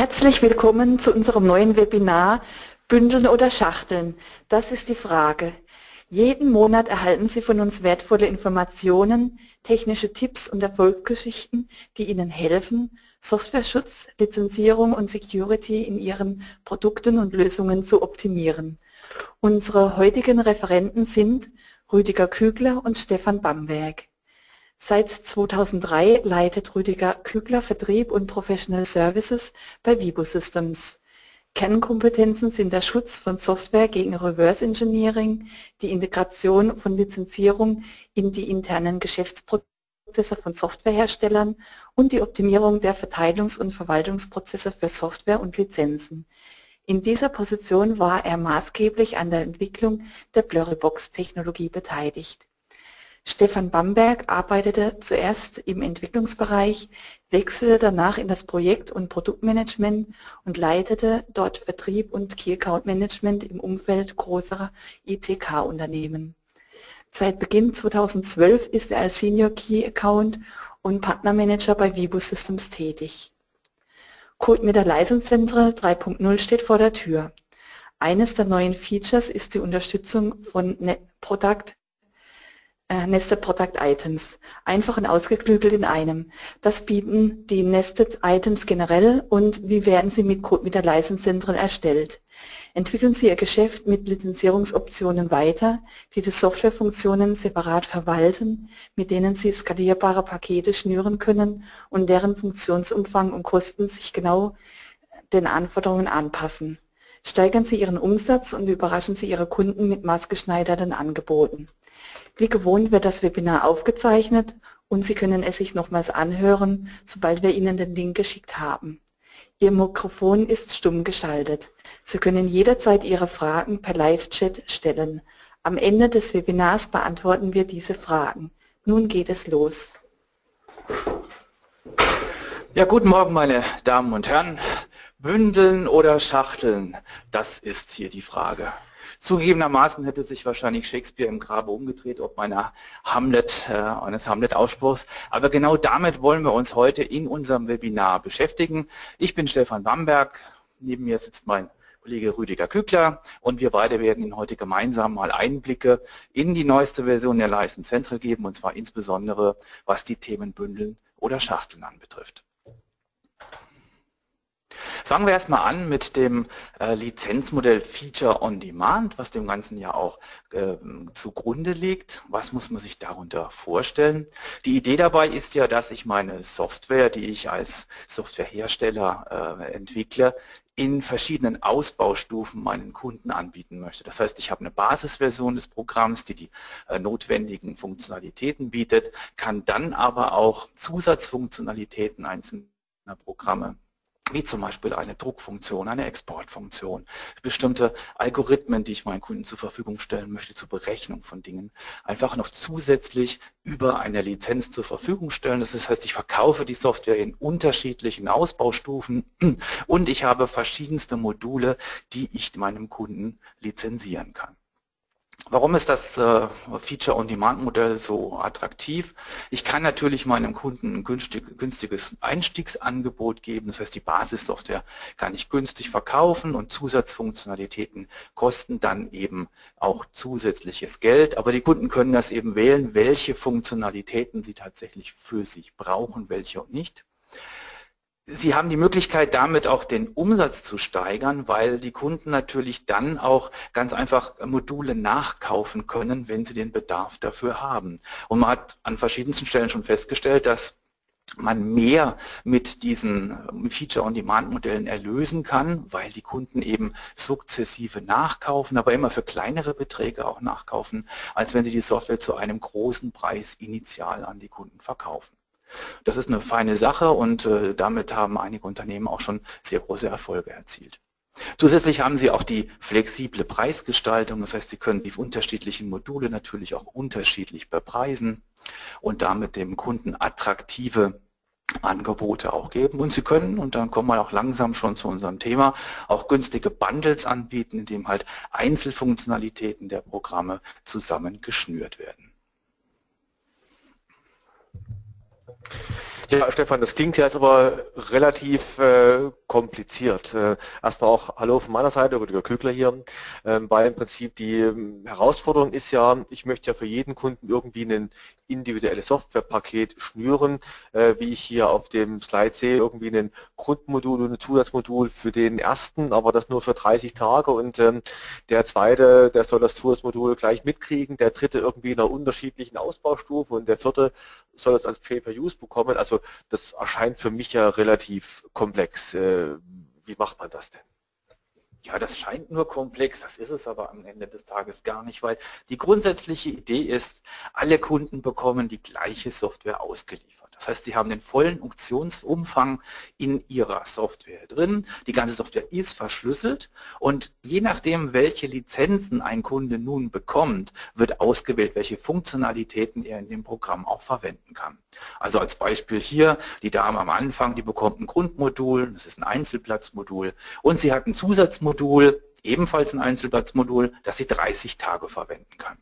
Herzlich willkommen zu unserem neuen Webinar Bündeln oder Schachteln? Das ist die Frage. Jeden Monat erhalten Sie von uns wertvolle Informationen, technische Tipps und Erfolgsgeschichten, die Ihnen helfen, Softwareschutz, Lizenzierung und Security in Ihren Produkten und Lösungen zu optimieren. Unsere heutigen Referenten sind Rüdiger Kügler und Stefan Bamberg. Seit 2003 leitet Rüdiger Kügler Vertrieb und Professional Services bei Vibo Systems. Kernkompetenzen sind der Schutz von Software gegen Reverse Engineering, die Integration von Lizenzierung in die internen Geschäftsprozesse von Softwareherstellern und die Optimierung der Verteilungs- und Verwaltungsprozesse für Software und Lizenzen. In dieser Position war er maßgeblich an der Entwicklung der Blurrybox-Technologie beteiligt. Stefan Bamberg arbeitete zuerst im Entwicklungsbereich, wechselte danach in das Projekt- und Produktmanagement und leitete dort Vertrieb und Key Account Management im Umfeld großer ITK-Unternehmen. Seit Beginn 2012 ist er als Senior Key Account und Partnermanager bei Vibo Systems tätig. Code mit der License Central 3.0 steht vor der Tür. Eines der neuen Features ist die Unterstützung von Net Product Nested Product Items, einfach und ausgeklügelt in einem. Das bieten die Nested Items generell und wie werden sie mit, mit der License Central erstellt. Entwickeln Sie Ihr Geschäft mit Lizenzierungsoptionen weiter, die die Softwarefunktionen separat verwalten, mit denen Sie skalierbare Pakete schnüren können und deren Funktionsumfang und Kosten sich genau den Anforderungen anpassen. Steigern Sie Ihren Umsatz und überraschen Sie Ihre Kunden mit maßgeschneiderten Angeboten. Wie gewohnt wird das Webinar aufgezeichnet und Sie können es sich nochmals anhören, sobald wir Ihnen den Link geschickt haben. Ihr Mikrofon ist stumm geschaltet. Sie können jederzeit Ihre Fragen per Live-Chat stellen. Am Ende des Webinars beantworten wir diese Fragen. Nun geht es los. Ja, guten Morgen, meine Damen und Herren. Bündeln oder Schachteln? Das ist hier die Frage. Zugegebenermaßen hätte sich wahrscheinlich Shakespeare im Grabe umgedreht, ob meiner Hamlet, äh, eines Hamlet-Ausspruchs. Aber genau damit wollen wir uns heute in unserem Webinar beschäftigen. Ich bin Stefan Bamberg, neben mir sitzt mein Kollege Rüdiger Kügler und wir beide werden Ihnen heute gemeinsam mal Einblicke in die neueste Version der License Central geben und zwar insbesondere was die Themen Bündeln oder Schachteln anbetrifft. Fangen wir erstmal an mit dem äh, Lizenzmodell Feature on Demand, was dem Ganzen ja auch äh, zugrunde liegt. Was muss man sich darunter vorstellen? Die Idee dabei ist ja, dass ich meine Software, die ich als Softwarehersteller äh, entwickle, in verschiedenen Ausbaustufen meinen Kunden anbieten möchte. Das heißt, ich habe eine Basisversion des Programms, die die äh, notwendigen Funktionalitäten bietet, kann dann aber auch Zusatzfunktionalitäten einzelner Programme wie zum Beispiel eine Druckfunktion, eine Exportfunktion, bestimmte Algorithmen, die ich meinen Kunden zur Verfügung stellen möchte zur Berechnung von Dingen, einfach noch zusätzlich über eine Lizenz zur Verfügung stellen. Das heißt, ich verkaufe die Software in unterschiedlichen Ausbaustufen und ich habe verschiedenste Module, die ich meinem Kunden lizenzieren kann. Warum ist das äh, Feature-on-Demand-Modell so attraktiv? Ich kann natürlich meinem Kunden ein günstig, günstiges Einstiegsangebot geben. Das heißt, die Basissoftware kann ich günstig verkaufen und Zusatzfunktionalitäten kosten dann eben auch zusätzliches Geld. Aber die Kunden können das eben wählen, welche Funktionalitäten sie tatsächlich für sich brauchen, welche und nicht. Sie haben die Möglichkeit, damit auch den Umsatz zu steigern, weil die Kunden natürlich dann auch ganz einfach Module nachkaufen können, wenn sie den Bedarf dafür haben. Und man hat an verschiedensten Stellen schon festgestellt, dass man mehr mit diesen Feature-on-Demand-Modellen erlösen kann, weil die Kunden eben sukzessive nachkaufen, aber immer für kleinere Beträge auch nachkaufen, als wenn sie die Software zu einem großen Preis initial an die Kunden verkaufen. Das ist eine feine Sache und äh, damit haben einige Unternehmen auch schon sehr große Erfolge erzielt. Zusätzlich haben Sie auch die flexible Preisgestaltung, das heißt, Sie können die unterschiedlichen Module natürlich auch unterschiedlich bepreisen und damit dem Kunden attraktive Angebote auch geben und Sie können, und dann kommen wir auch langsam schon zu unserem Thema, auch günstige Bundles anbieten, indem halt Einzelfunktionalitäten der Programme zusammen geschnürt werden. Ja, Stefan, das klingt jetzt aber relativ äh, kompliziert. Äh, erstmal auch Hallo von meiner Seite, Rüdiger Kögler hier, ähm, weil im Prinzip die ähm, Herausforderung ist ja, ich möchte ja für jeden Kunden irgendwie ein individuelles Softwarepaket schnüren, äh, wie ich hier auf dem Slide sehe, irgendwie ein Grundmodul und ein Zusatzmodul für den ersten, aber das nur für 30 Tage und ähm, der zweite, der soll das Zusatzmodul gleich mitkriegen, der dritte irgendwie in einer unterschiedlichen Ausbaustufe und der vierte soll es als Pay-per-Use bekommen. Also das erscheint für mich ja relativ komplex. Äh, wie macht man das denn? Ja, das scheint nur komplex, das ist es aber am Ende des Tages gar nicht, weil die grundsätzliche Idee ist, alle Kunden bekommen die gleiche Software ausgeliefert. Das heißt, sie haben den vollen Funktionsumfang in ihrer Software drin. Die ganze Software ist verschlüsselt und je nachdem, welche Lizenzen ein Kunde nun bekommt, wird ausgewählt, welche Funktionalitäten er in dem Programm auch verwenden kann. Also als Beispiel hier, die Dame am Anfang, die bekommt ein Grundmodul, das ist ein Einzelplatzmodul und sie hat ein Zusatzmodul, ebenfalls ein Einzelplatzmodul, das sie 30 Tage verwenden kann.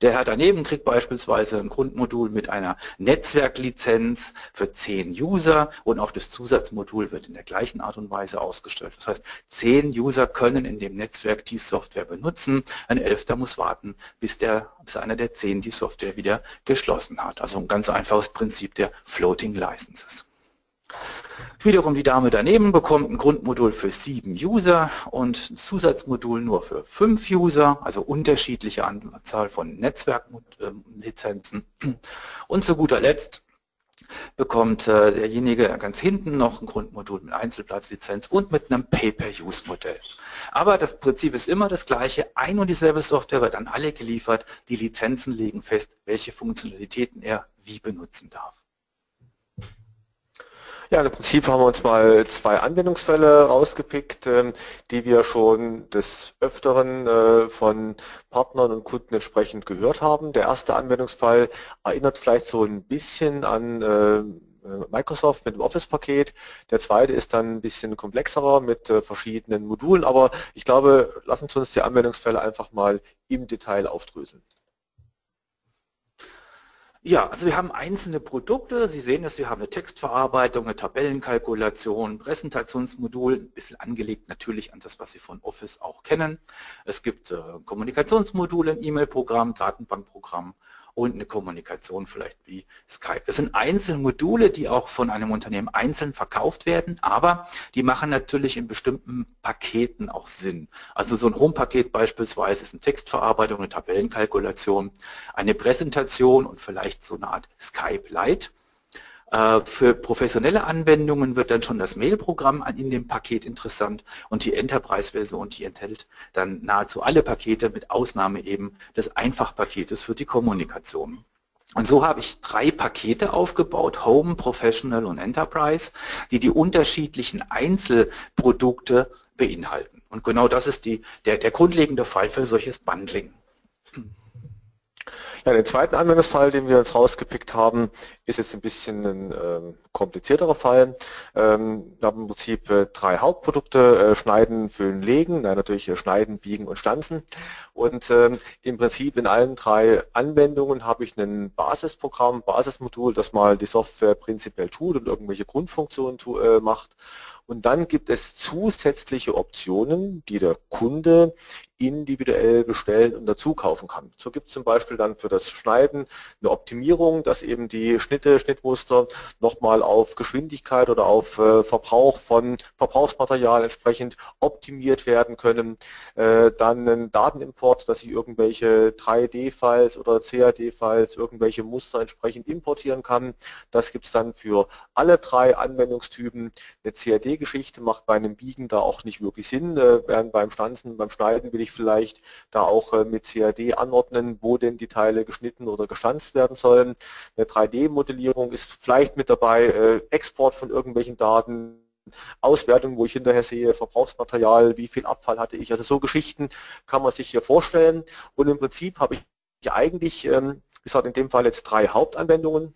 Der Herr daneben kriegt beispielsweise ein Grundmodul mit einer Netzwerklizenz für 10 User und auch das Zusatzmodul wird in der gleichen Art und Weise ausgestellt. Das heißt, 10 User können in dem Netzwerk die Software benutzen, ein Elfter muss warten, bis, der, bis einer der 10 die Software wieder geschlossen hat. Also ein ganz einfaches Prinzip der Floating Licenses. Wiederum die Dame daneben bekommt ein Grundmodul für sieben User und ein Zusatzmodul nur für fünf User, also unterschiedliche Anzahl von Netzwerklizenzen. Und zu guter Letzt bekommt äh, derjenige ganz hinten noch ein Grundmodul mit Einzelplatzlizenz und mit einem Pay-per-Use-Modell. Aber das Prinzip ist immer das gleiche. Ein und dieselbe Software wird an alle geliefert. Die Lizenzen legen fest, welche Funktionalitäten er wie benutzen darf. Ja, im Prinzip haben wir uns mal zwei Anwendungsfälle rausgepickt, ähm, die wir schon des Öfteren äh, von Partnern und Kunden entsprechend gehört haben. Der erste Anwendungsfall erinnert vielleicht so ein bisschen an äh, Microsoft mit dem Office-Paket. Der zweite ist dann ein bisschen komplexerer mit äh, verschiedenen Modulen, aber ich glaube, lassen Sie uns die Anwendungsfälle einfach mal im Detail aufdröseln. Ja, also wir haben einzelne Produkte. Sie sehen es, wir haben eine Textverarbeitung, eine Tabellenkalkulation, Präsentationsmodul, ein bisschen angelegt natürlich an das, was Sie von Office auch kennen. Es gibt äh, Kommunikationsmodule, ein E-Mail-Programm, Datenbankprogramm und eine Kommunikation vielleicht wie Skype. Das sind einzelne Module, die auch von einem Unternehmen einzeln verkauft werden, aber die machen natürlich in bestimmten Paketen auch Sinn. Also so ein Home-Paket beispielsweise ist eine Textverarbeitung, eine Tabellenkalkulation, eine Präsentation und vielleicht so eine Art Skype Lite. Äh, für professionelle Anwendungen wird dann schon das Mail-Programm in dem Paket interessant und die Enterprise-Version, die enthält dann nahezu alle Pakete mit Ausnahme eben des Einfachpaketes für die Kommunikation. Und so habe ich drei Pakete aufgebaut, Home, Professional und Enterprise, die die unterschiedlichen Einzelprodukte beinhalten. Und genau das ist die, der, der grundlegende Fall für solches Bundling. Ja, den zweiten Anwendungsfall, den wir uns rausgepickt haben, ist jetzt ein bisschen ein ähm, komplizierterer Fall. Ähm, wir haben im Prinzip äh, drei Hauptprodukte, äh, Schneiden, Füllen, Legen, Nein, natürlich äh, Schneiden, Biegen und Stanzen. Und ähm, im Prinzip in allen drei Anwendungen habe ich ein Basisprogramm, Basismodul, das mal die Software prinzipiell tut und irgendwelche Grundfunktionen tu, äh, macht. Und dann gibt es zusätzliche Optionen, die der Kunde individuell bestellen und dazu kaufen kann. So gibt es zum Beispiel dann für das Schneiden eine Optimierung, dass eben die Schnitte, Schnittmuster nochmal auf Geschwindigkeit oder auf äh, Verbrauch von Verbrauchsmaterial entsprechend optimiert werden können. Äh, dann ein Datenimport, dass ich irgendwelche 3D-Files oder CAD-Files, irgendwelche Muster entsprechend importieren kann. Das gibt es dann für alle drei Anwendungstypen. Eine CAD-Geschichte macht bei einem Biegen da auch nicht wirklich Sinn, äh, während beim Stanzen, beim Schneiden will ich ich vielleicht da auch äh, mit CAD anordnen, wo denn die Teile geschnitten oder gestanzt werden sollen. Eine 3D-Modellierung ist vielleicht mit dabei, äh, Export von irgendwelchen Daten, Auswertung, wo ich hinterher sehe, Verbrauchsmaterial, wie viel Abfall hatte ich. Also so Geschichten kann man sich hier vorstellen. Und im Prinzip habe ich eigentlich, ähm, wie gesagt, in dem Fall jetzt drei Hauptanwendungen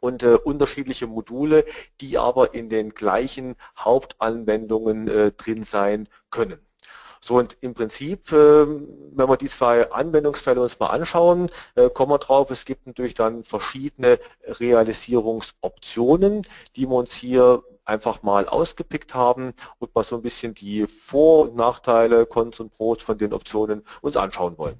und äh, unterschiedliche Module, die aber in den gleichen Hauptanwendungen äh, drin sein können. So und im Prinzip, ähm, wenn wir die zwei Anwendungsfälle uns mal anschauen, äh, kommen wir drauf, es gibt natürlich dann verschiedene Realisierungsoptionen, die wir uns hier einfach mal ausgepickt haben und mal so ein bisschen die Vor- und Nachteile, Cons und Pros von den Optionen uns anschauen wollen.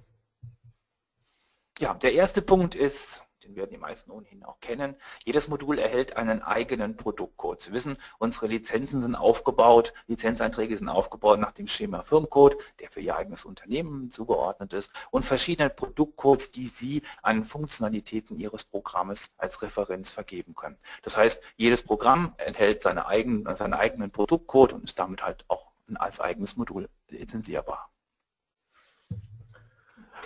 Ja, der erste Punkt ist, den werden die meisten ohnehin auch kennen. Jedes Modul erhält einen eigenen Produktcode. Sie wissen, unsere Lizenzen sind aufgebaut, Lizenzeinträge sind aufgebaut nach dem Schema Firmcode, der für Ihr eigenes Unternehmen zugeordnet ist und verschiedene Produktcodes, die Sie an Funktionalitäten Ihres Programmes als Referenz vergeben können. Das heißt, jedes Programm enthält seine eigenen, seinen eigenen Produktcode und ist damit halt auch als eigenes Modul lizenzierbar.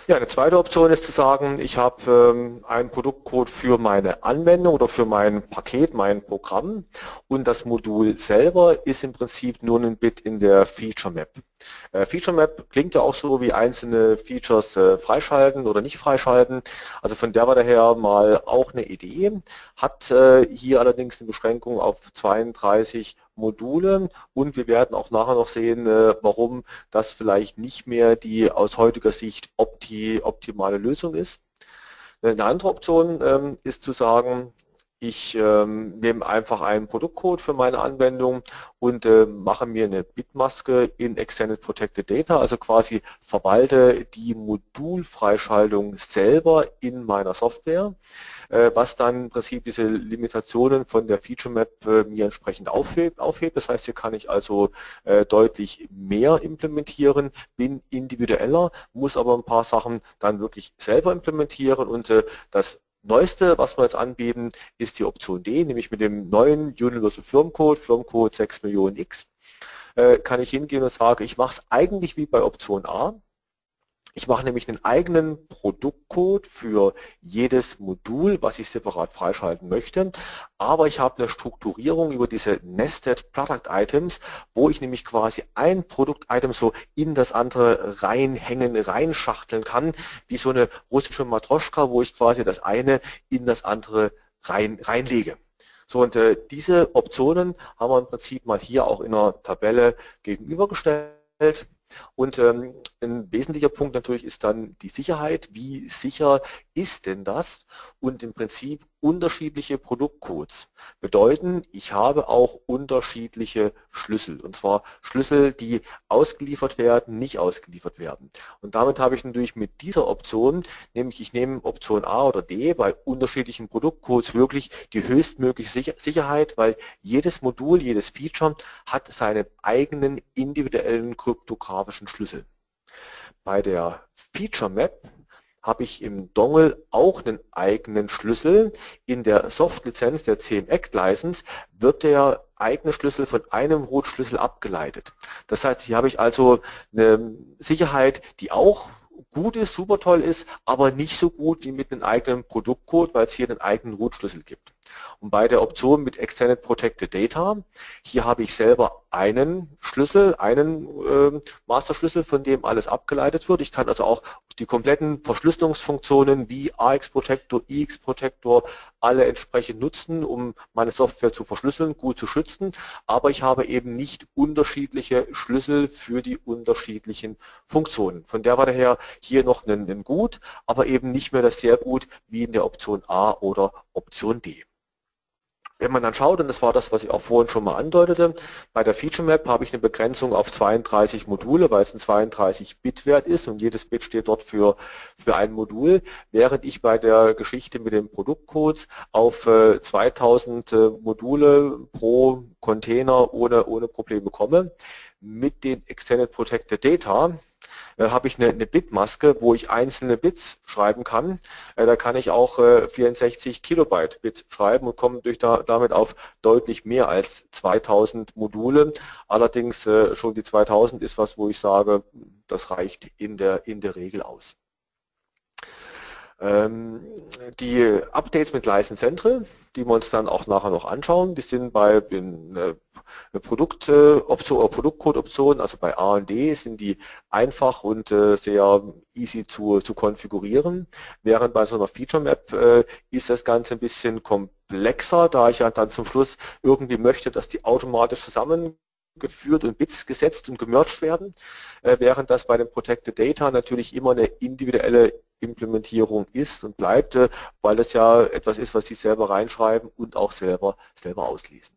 Ja, eine zweite Option ist zu sagen, ich habe ähm, einen Produktcode für meine Anwendung oder für mein Paket, mein Programm und das Modul selber ist im Prinzip nur ein Bit in der Feature Map. Äh, Feature Map klingt ja auch so wie einzelne Features äh, freischalten oder nicht freischalten. Also von der war daher mal auch eine Idee, hat äh, hier allerdings eine Beschränkung auf 32 Module und wir werden auch nachher noch sehen, äh, warum das vielleicht nicht mehr die aus heutiger Sicht opti optimale Lösung ist. Eine andere Option ähm, ist zu sagen, ich ähm, nehme einfach einen Produktcode für meine Anwendung und äh, mache mir eine Bitmaske in Extended Protected Data, also quasi verwalte die Modulfreischaltung selber in meiner Software, äh, was dann im Prinzip diese Limitationen von der Feature Map äh, mir entsprechend aufhebt, aufhebt. Das heißt, hier kann ich also äh, deutlich mehr implementieren, bin individueller, muss aber ein paar Sachen dann wirklich selber implementieren und äh, das Neueste, was wir jetzt anbieten, ist die Option D, nämlich mit dem neuen Universal Firmcode, Firmcode 6 Millionen X, äh, kann ich hingehen und sagen, ich mache es eigentlich wie bei Option A. Ich mache nämlich einen eigenen Produktcode für jedes Modul, was ich separat freischalten möchte, aber ich habe eine Strukturierung über diese Nested Product Items, wo ich nämlich quasi ein Produkt-Item so in das andere reinhängen, reinschachteln kann, wie so eine russische Matroschka, wo ich quasi das eine in das andere rein, reinlege. So, und äh, diese Optionen haben wir im Prinzip mal hier auch in der Tabelle gegenübergestellt. Und ähm, ein wesentlicher Punkt natürlich ist dann die Sicherheit. Wie sicher ist denn das? Und im Prinzip unterschiedliche Produktcodes bedeuten, ich habe auch unterschiedliche Schlüssel. Und zwar Schlüssel, die ausgeliefert werden, nicht ausgeliefert werden. Und damit habe ich natürlich mit dieser Option, nämlich ich nehme Option A oder D bei unterschiedlichen Produktcodes wirklich die höchstmögliche Sicherheit, weil jedes Modul, jedes Feature hat seinen eigenen individuellen kryptografischen Schlüssel. Bei der Feature Map habe ich im Dongle auch einen eigenen Schlüssel. In der Soft-Lizenz der CM Act License wird der eigene Schlüssel von einem Root-Schlüssel abgeleitet. Das heißt, hier habe ich also eine Sicherheit, die auch gut ist, super toll ist, aber nicht so gut wie mit einem eigenen Produktcode, weil es hier einen eigenen Root-Schlüssel gibt. Und bei der Option mit Extended Protected Data, hier habe ich selber einen Schlüssel, einen äh, Master-Schlüssel, von dem alles abgeleitet wird. Ich kann also auch die kompletten Verschlüsselungsfunktionen wie AX Protector, IX Protector alle entsprechend nutzen, um meine Software zu verschlüsseln, gut zu schützen. Aber ich habe eben nicht unterschiedliche Schlüssel für die unterschiedlichen Funktionen. Von der war daher hier noch ein Gut, aber eben nicht mehr das sehr gut wie in der Option A oder Option D. Wenn man dann schaut, und das war das, was ich auch vorhin schon mal andeutete, bei der Feature Map habe ich eine Begrenzung auf 32 Module, weil es ein 32-Bit-Wert ist und jedes Bit steht dort für, für ein Modul, während ich bei der Geschichte mit den Produktcodes auf 2000 äh, Module pro Container ohne, ohne Probleme komme. Mit den Extended Protected Data äh, habe ich eine, eine Bitmaske, wo ich einzelne Bits schreiben kann. Äh, da kann ich auch äh, 64 Kilobyte Bits schreiben und komme durch da, damit auf deutlich mehr als 2000 Module. Allerdings äh, schon die 2000 ist was, wo ich sage, das reicht in der, in der Regel aus. Ähm, die Updates mit License Central, die wir uns dann auch nachher noch anschauen, die sind bei den äh, oder Produktcode-Optionen, also bei A und D sind die einfach und äh, sehr easy zu, zu konfigurieren, während bei so einer Feature Map äh, ist das Ganze ein bisschen komplexer, da ich ja dann zum Schluss irgendwie möchte, dass die automatisch zusammen geführt und Bits gesetzt und gemerged werden, äh, während das bei dem Protected Data natürlich immer eine individuelle Implementierung ist und bleibt, äh, weil das ja etwas ist, was Sie selber reinschreiben und auch selber, selber auslesen.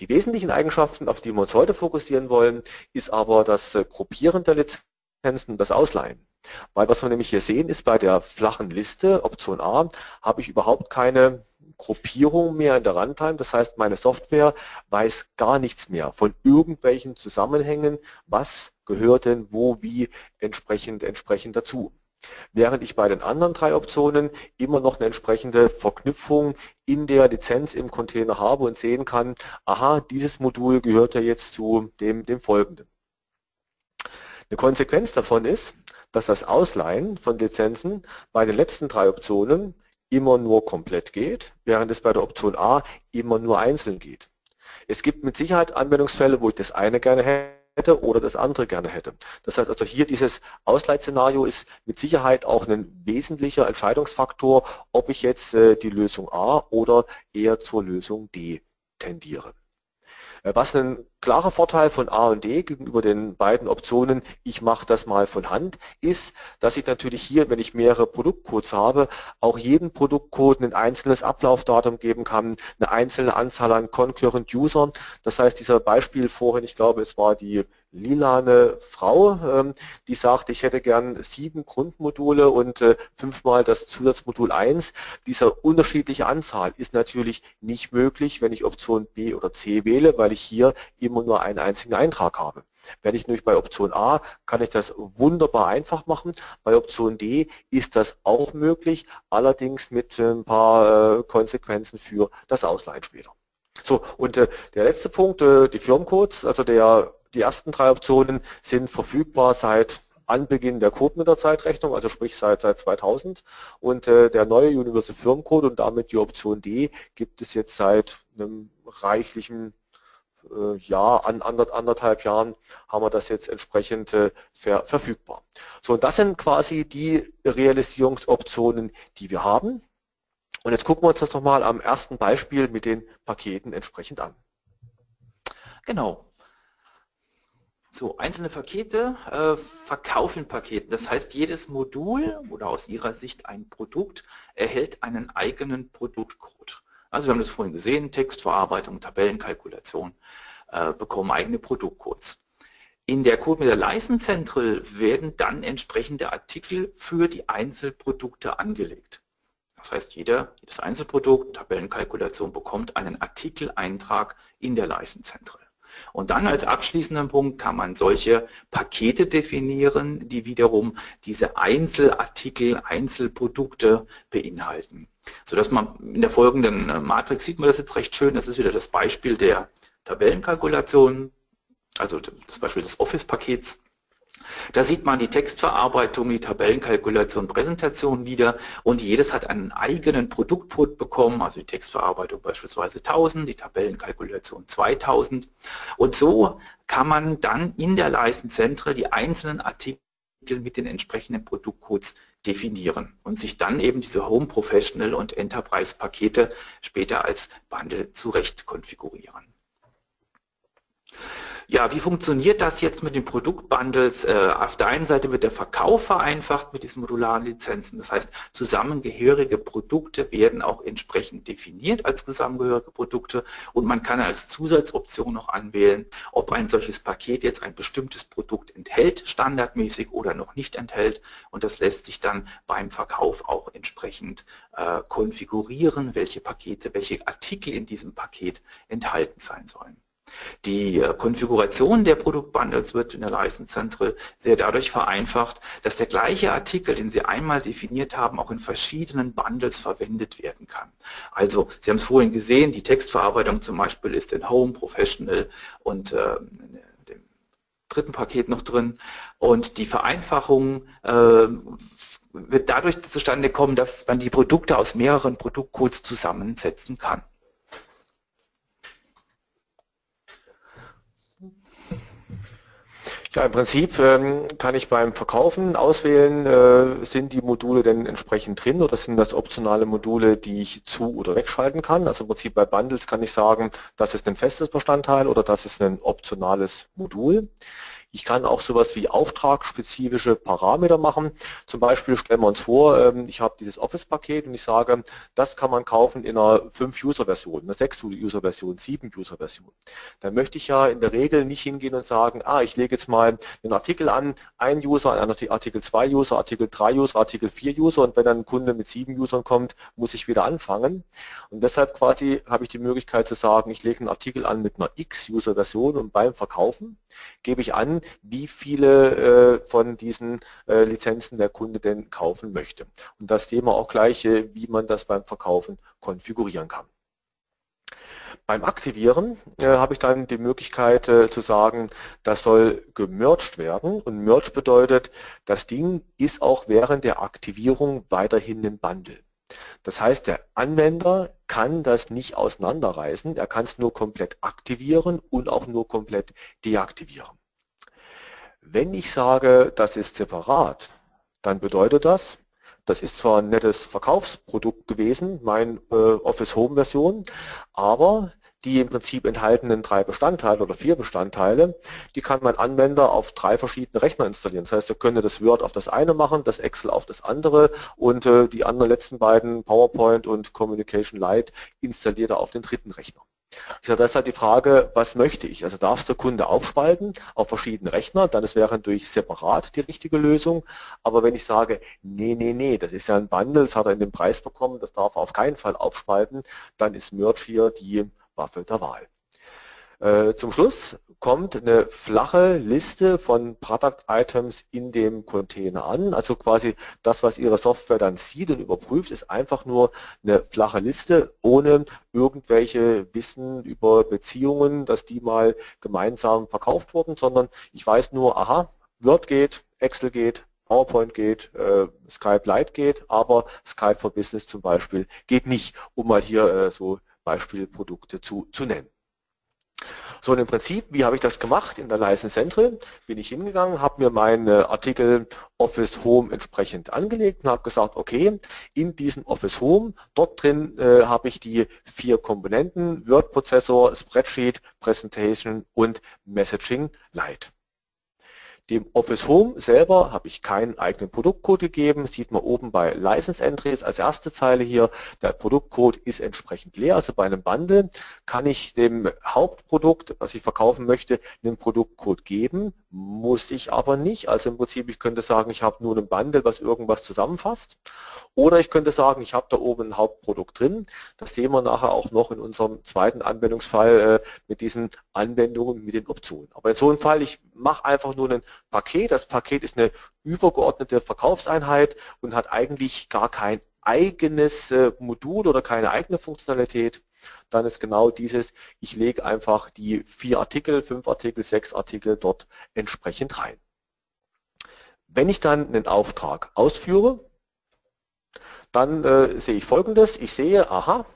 Die wesentlichen Eigenschaften, auf die wir uns heute fokussieren wollen, ist aber das äh, Gruppieren der Lizenzen und das Ausleihen. Weil was wir nämlich hier sehen, ist bei der flachen Liste, Option A, habe ich überhaupt keine Gruppierung mehr in der Runtime. Das heißt, meine Software weiß gar nichts mehr von irgendwelchen Zusammenhängen, was gehört denn wo, wie entsprechend, entsprechend dazu. Während ich bei den anderen drei Optionen immer noch eine entsprechende Verknüpfung in der Lizenz im Container habe und sehen kann, aha, dieses Modul gehört ja jetzt zu dem, dem folgenden. Eine Konsequenz davon ist, dass das Ausleihen von Lizenzen bei den letzten drei Optionen immer nur komplett geht, während es bei der Option A immer nur einzeln geht. Es gibt mit Sicherheit Anwendungsfälle, wo ich das eine gerne hätte oder das andere gerne hätte. Das heißt also hier dieses Ausleitszenario ist mit Sicherheit auch ein wesentlicher Entscheidungsfaktor, ob ich jetzt äh, die Lösung A oder eher zur Lösung D tendiere. Äh, was ein klarer Vorteil von A und D gegenüber den beiden Optionen, ich mache das mal von Hand, ist, dass ich natürlich hier, wenn ich mehrere Produktcodes habe, auch jeden Produktcode ein einzelnes Ablaufdatum geben kann, eine einzelne Anzahl an Concurrent Usern. Das heißt, dieser Beispiel vorhin, ich glaube, es war die lilane Frau, ähm, die sagt, ich hätte gern sieben Grundmodule und äh, fünfmal das Zusatzmodul 1. Dieser unterschiedliche Anzahl ist natürlich nicht möglich, wenn ich Option B oder C wähle, weil ich hier immer nur einen einzigen Eintrag habe. Wenn ich nämlich bei Option A, kann ich das wunderbar einfach machen. Bei Option D ist das auch möglich, allerdings mit ein paar äh, Konsequenzen für das Ausleihen später. So, und äh, der letzte Punkt, äh, die Firmencodes, also der die ersten drei Optionen sind verfügbar seit Anbeginn der Codemeter-Zeitrechnung, also sprich seit, seit 2000. Und äh, der neue Universal Firmencode und damit die Option D gibt es jetzt seit einem reichlichen äh, Jahr, an anderthalb Jahren haben wir das jetzt entsprechend äh, ver, verfügbar. So, und das sind quasi die Realisierungsoptionen, die wir haben. Und jetzt gucken wir uns das nochmal am ersten Beispiel mit den Paketen entsprechend an. Genau, so, einzelne Pakete äh, verkaufen Pakete. Das heißt, jedes Modul oder aus Ihrer Sicht ein Produkt erhält einen eigenen Produktcode. Also wir haben das vorhin gesehen, Textverarbeitung, Tabellenkalkulation äh, bekommen eigene Produktcodes. In der Code mit der License Central werden dann entsprechende Artikel für die Einzelprodukte angelegt. Das heißt, jeder, jedes Einzelprodukt, Tabellenkalkulation bekommt einen Artikeleintrag in der License Central. Und dann als abschließenden Punkt kann man solche Pakete definieren, die wiederum diese Einzelartikel, Einzelprodukte beinhalten. Sodass man in der folgenden äh, Matrix sieht man das jetzt recht schön, das ist wieder das Beispiel der Tabellenkalkulation, also das Beispiel des Office-Pakets. Da sieht man die Textverarbeitung, die Tabellenkalkulation, Präsentation wieder und jedes hat einen eigenen Produktcode bekommen, also die Textverarbeitung beispielsweise 1000, die Tabellenkalkulation 2000 und so kann man dann in der Leistenzentre die einzelnen Artikel mit den entsprechenden Produktcodes definieren und sich dann eben diese Home Professional und Enterprise Pakete später als Bundle zurecht konfigurieren. Ja, wie funktioniert das jetzt mit den Produktbundles? Äh, auf der einen Seite wird der Verkauf vereinfacht mit diesen modularen Lizenzen. Das heißt, zusammengehörige Produkte werden auch entsprechend definiert als zusammengehörige Produkte und man kann als Zusatzoption noch anwählen, ob ein solches Paket jetzt ein bestimmtes Produkt enthält, standardmäßig oder noch nicht enthält und das lässt sich dann beim Verkauf auch entsprechend äh, konfigurieren, welche Pakete, welche Artikel in diesem Paket enthalten sein sollen. Die äh, Konfiguration der Produktbundles wird in der License sehr dadurch vereinfacht, dass der gleiche Artikel, den Sie einmal definiert haben, auch in verschiedenen Bundles verwendet werden kann. Also, Sie haben es vorhin gesehen, die Textverarbeitung zum Beispiel ist in Home, Professional und äh, dem dritten Paket noch drin. Und die Vereinfachung äh, wird dadurch zustande kommen, dass man die Produkte aus mehreren Produktcodes zusammensetzen kann. Ja, im Prinzip ähm, kann ich beim Verkaufen auswählen, äh, sind die Module denn entsprechend drin oder sind das optionale Module, die ich zu- oder wegschalten kann. Also im Prinzip bei Bundles kann ich sagen, das ist ein festes Bestandteil oder das ist ein optionales Modul. Ich kann auch sowas wie auftragsspezifische Parameter machen. Zum Beispiel stellen wir uns vor, ähm, ich habe dieses Office-Paket und ich sage, das kann man kaufen in einer 5-User-Version, einer 6-User-Version, 7-User-Version. Dann möchte ich ja in der Regel nicht hingehen und sagen, ah, ich lege jetzt mal einen Artikel an, ein User, ein Artikel 2 User, Artikel 3 User, Artikel 4 User und wenn dann ein Kunde mit 7 Usern kommt, muss ich wieder anfangen. Und deshalb quasi habe ich die Möglichkeit zu sagen, ich lege einen Artikel an mit einer X-User-Version und beim Verkaufen gebe ich an, wie viele äh, von diesen äh, Lizenzen der Kunde denn kaufen möchte. Und das Thema auch gleich, äh, wie man das beim Verkaufen konfigurieren kann. Beim Aktivieren äh, habe ich dann die Möglichkeit äh, zu sagen, das soll gemerged werden und Merge bedeutet, das Ding ist auch während der Aktivierung weiterhin ein Bundle. Das heißt, der Anwender kann das nicht auseinanderreißen, er kann es nur komplett aktivieren und auch nur komplett deaktivieren. Wenn ich sage, das ist separat, dann bedeutet das, das ist zwar ein nettes Verkaufsprodukt gewesen, mein äh, Office Home Version, aber die im Prinzip enthaltenen drei Bestandteile oder vier Bestandteile, die kann mein Anwender auf drei verschiedene Rechner installieren. Das heißt, er könnte das Word auf das eine machen, das Excel auf das andere und äh, die anderen letzten beiden, PowerPoint und Communication Lite, installiert er auf den dritten Rechner. Ich sage, das ist halt die Frage, was möchte ich? Also darf der Kunde aufspalten auf verschiedene Rechner, dann wäre natürlich separat die richtige Lösung. Aber wenn ich sage, nee, nee, nee, das ist ja ein Bundle, das hat er in den Preis bekommen, das darf er auf keinen Fall aufspalten, dann ist Merge hier die Waffe der Wahl. Äh, zum Schluss kommt eine flache Liste von Product Items in dem Container an. Also quasi das, was Ihre Software dann sieht und überprüft, ist einfach nur eine flache Liste ohne irgendwelche Wissen über Beziehungen, dass die mal gemeinsam verkauft wurden, sondern ich weiß nur, aha, Word geht, Excel geht, PowerPoint geht, äh, Skype Lite geht, aber Skype for Business zum Beispiel geht nicht, um mal hier äh, so Beispielprodukte zu, zu nennen. So und im Prinzip, wie habe ich das gemacht? In der License Central bin ich hingegangen, habe mir meine Artikel Office Home entsprechend angelegt und habe gesagt, okay, in diesem Office Home, dort drin äh, habe ich die vier Komponenten, Word Prozessor, Spreadsheet, Presentation und Messaging Lite. Dem Office Home selber habe ich keinen eigenen Produktcode gegeben. Sieht man oben bei License Entries als erste Zeile hier. Der Produktcode ist entsprechend leer. Also bei einem Bundle kann ich dem Hauptprodukt, was ich verkaufen möchte, einen Produktcode geben. Muss ich aber nicht. Also im Prinzip, ich könnte sagen, ich habe nur einen Bundle, was irgendwas zusammenfasst. Oder ich könnte sagen, ich habe da oben ein Hauptprodukt drin. Das sehen wir nachher auch noch in unserem zweiten Anwendungsfall äh, mit diesen Anwendungen mit den Optionen. Aber in so einem Fall, ich mache einfach nur einen Paket. Das Paket ist eine übergeordnete Verkaufseinheit und hat eigentlich gar kein eigenes äh, Modul oder keine eigene Funktionalität, dann ist genau dieses, ich lege einfach die vier Artikel, fünf Artikel, sechs Artikel dort entsprechend rein. Wenn ich dann einen Auftrag ausführe, dann äh, sehe ich folgendes, ich sehe, aha,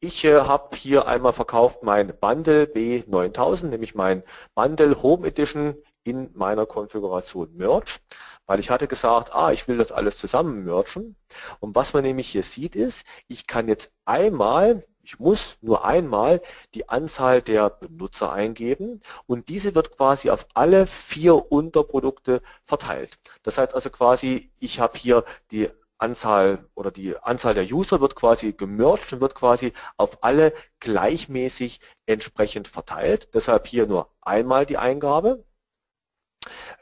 ich äh, habe hier einmal verkauft mein Bundle B9000, nämlich mein Bundle Home Edition in meiner Konfiguration Merge, weil ich hatte gesagt, ah, ich will das alles zusammen mergen. Und was man nämlich hier sieht ist, ich kann jetzt einmal, ich muss nur einmal die Anzahl der Benutzer eingeben und diese wird quasi auf alle vier Unterprodukte verteilt. Das heißt also quasi, ich habe hier die Anzahl oder die Anzahl der User wird quasi gemerged und wird quasi auf alle gleichmäßig entsprechend verteilt. Deshalb hier nur einmal die Eingabe.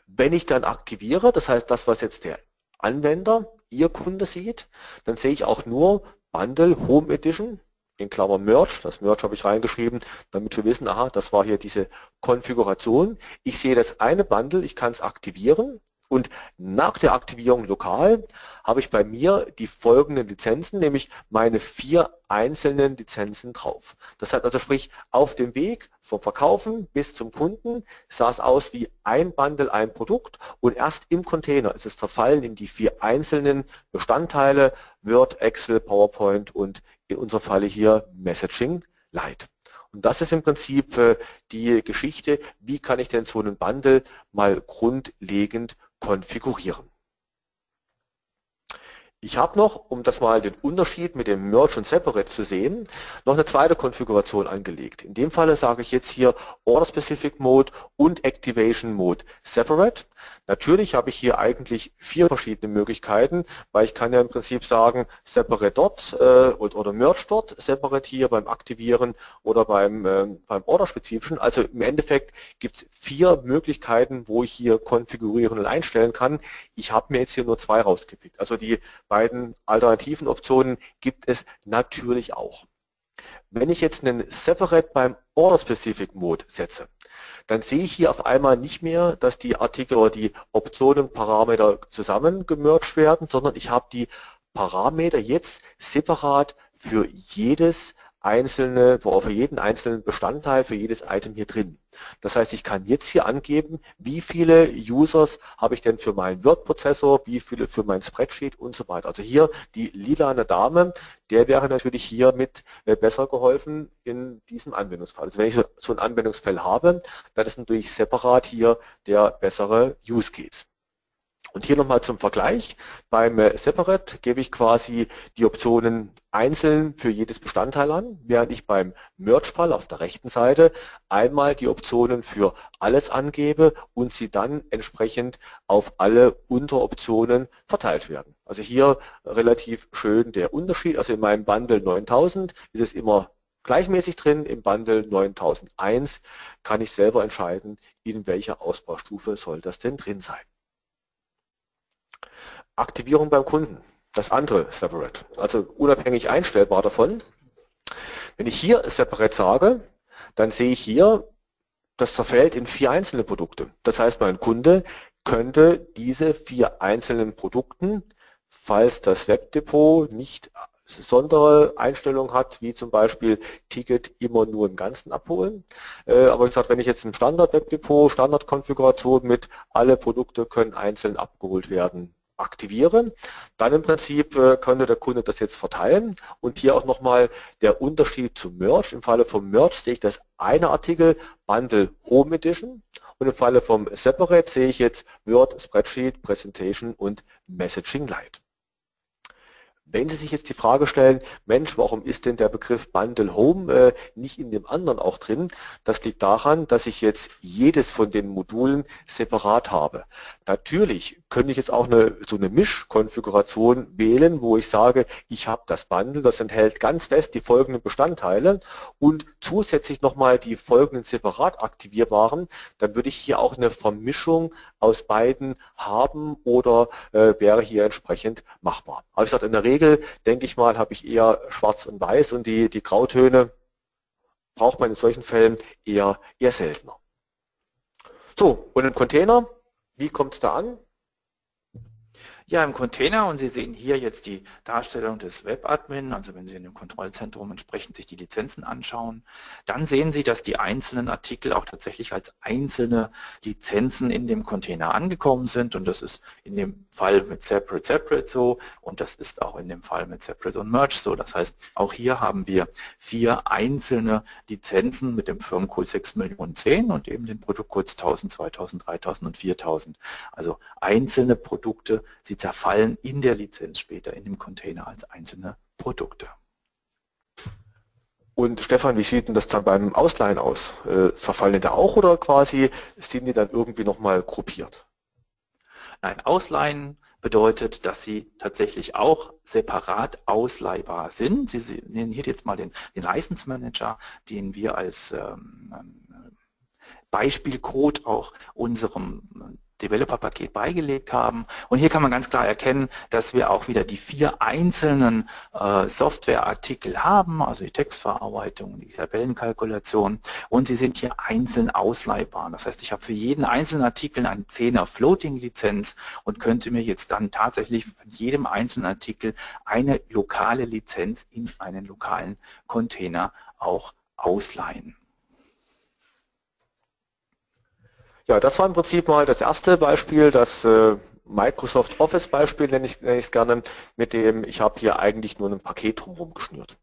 Wenn ich dann aktiviere, das heißt das, was jetzt der Anwender, Ihr Kunde sieht, dann sehe ich auch nur Bundle Home Edition in Klammer Merge, das Merge habe ich reingeschrieben, damit wir wissen, aha, das war hier diese Konfiguration. Ich sehe das eine Bundle, ich kann es aktivieren, und nach der Aktivierung lokal habe ich bei mir die folgenden Lizenzen, nämlich meine vier einzelnen Lizenzen drauf. Das heißt also sprich, auf dem Weg vom Verkaufen bis zum Kunden sah es aus wie ein Bundle, ein Produkt und erst im Container ist es zerfallen in die vier einzelnen Bestandteile Word, Excel, PowerPoint und in unserem Falle hier Messaging Lite. Und das ist im Prinzip äh, die Geschichte, wie kann ich denn so einen Bundle mal grundlegend konfigurieren. Ich habe noch, um das mal den Unterschied mit dem Merge und Separate zu sehen, noch eine zweite Konfiguration angelegt. In dem Falle sage ich jetzt hier Order Specific Mode und Activation Mode Separate. Natürlich habe ich hier eigentlich vier verschiedene Möglichkeiten, weil ich kann ja im Prinzip sagen Separate dort äh, oder Merge dort, Separate hier beim Aktivieren oder beim, äh, beim Order-spezifischen. Also im Endeffekt gibt es vier Möglichkeiten, wo ich hier konfigurieren und einstellen kann. Ich habe mir jetzt hier nur zwei rausgepickt. Also die beiden alternativen Optionen gibt es natürlich auch. Wenn ich jetzt einen Separate beim Order Specific Mode setze, dann sehe ich hier auf einmal nicht mehr, dass die Artikel oder die Optionen Parameter zusammen gemerged werden, sondern ich habe die Parameter jetzt separat für jedes einzelne, für jeden einzelnen Bestandteil, für jedes Item hier drin. Das heißt, ich kann jetzt hier angeben, wie viele Users habe ich denn für meinen Word-Prozessor, wie viele für mein Spreadsheet und so weiter. Also hier die lilane Dame, der wäre natürlich hier mit äh, besser geholfen in diesem Anwendungsfall. Also wenn ich so ein Anwendungsfall habe, dann ist natürlich separat hier der bessere Use Case. Und hier nochmal zum Vergleich. Beim äh, Separate gebe ich quasi die Optionen einzeln für jedes Bestandteil an, während ich beim Merge-Fall auf der rechten Seite einmal die Optionen für alles angebe und sie dann entsprechend auf alle Unteroptionen verteilt werden. Also hier relativ schön der Unterschied. Also in meinem Bundle 9000 ist es immer gleichmäßig drin. Im Bundle 9001 kann ich selber entscheiden, in welcher Ausbaustufe soll das denn drin sein. Aktivierung beim Kunden, das andere Separate, also unabhängig einstellbar davon. Wenn ich hier Separate sage, dann sehe ich hier, das zerfällt in vier einzelne Produkte. Das heißt, mein Kunde könnte diese vier einzelnen Produkten, falls das Webdepot nicht besondere Einstellungen hat, wie zum Beispiel Ticket immer nur im Ganzen abholen. Äh, aber wie gesagt, wenn ich jetzt ein Standard-Webdepot, Standardkonfiguration mit alle Produkte können einzeln abgeholt werden, aktiviere, dann im Prinzip äh, könnte der Kunde das jetzt verteilen und hier auch nochmal der Unterschied zu Merge. Im Falle vom Merge sehe ich das eine Artikel Bundle Home Edition und im Falle vom Separate sehe ich jetzt Word, Spreadsheet, Presentation und Messaging Lite. Wenn Sie sich jetzt die Frage stellen, Mensch, warum ist denn der Begriff Bundle Home äh, nicht in dem anderen auch drin? Das liegt daran, dass ich jetzt jedes von den Modulen separat habe. Natürlich könnte ich jetzt auch eine, so eine Mischkonfiguration wählen, wo ich sage, ich habe das Bundle, das enthält ganz fest die folgenden Bestandteile und zusätzlich nochmal die folgenden separat aktivierbaren. Dann würde ich hier auch eine Vermischung aus beiden haben oder äh, wäre hier entsprechend machbar. Aber ich sage, in der Regel Regel, denke ich mal, habe ich eher schwarz und weiß und die, die Grautöne braucht man in solchen Fällen eher, eher seltener. So, und im Container, wie kommt es da an? Ja, im Container und Sie sehen hier jetzt die Darstellung des Webadmin, also wenn Sie in dem Kontrollzentrum entsprechend sich die Lizenzen anschauen, dann sehen Sie, dass die einzelnen Artikel auch tatsächlich als einzelne Lizenzen in dem Container angekommen sind und das ist in dem Fall mit Separate Separate so und das ist auch in dem Fall mit Separate und Merge so. Das heißt, auch hier haben wir vier einzelne Lizenzen mit dem Firmencode 6 Millionen 10 und eben den Produktcodes 1000, 2000, 3000 und 4000. Also einzelne Produkte, sie zerfallen in der Lizenz später in dem Container als einzelne Produkte. Und Stefan, wie sieht denn das dann beim Ausleihen aus? Äh, zerfallen die da auch oder quasi sind die dann irgendwie nochmal gruppiert? Nein, Ausleihen bedeutet, dass sie tatsächlich auch separat ausleihbar sind. Sie nehmen hier jetzt mal den, den License Manager, den wir als ähm, ähm Beispielcode auch unserem Developer-Paket beigelegt haben. Und hier kann man ganz klar erkennen, dass wir auch wieder die vier einzelnen äh, Softwareartikel haben, also die Textverarbeitung, die Tabellenkalkulation und sie sind hier einzeln ausleihbar. Das heißt, ich habe für jeden einzelnen Artikel eine 10er Floating-Lizenz und könnte mir jetzt dann tatsächlich von jedem einzelnen Artikel eine lokale Lizenz in einen lokalen Container auch ausleihen. Ja, das war im Prinzip mal das erste Beispiel, das äh, Microsoft Office Beispiel nenne ich, es gerne, mit dem ich habe hier eigentlich nur ein Paket drumherum geschnürt.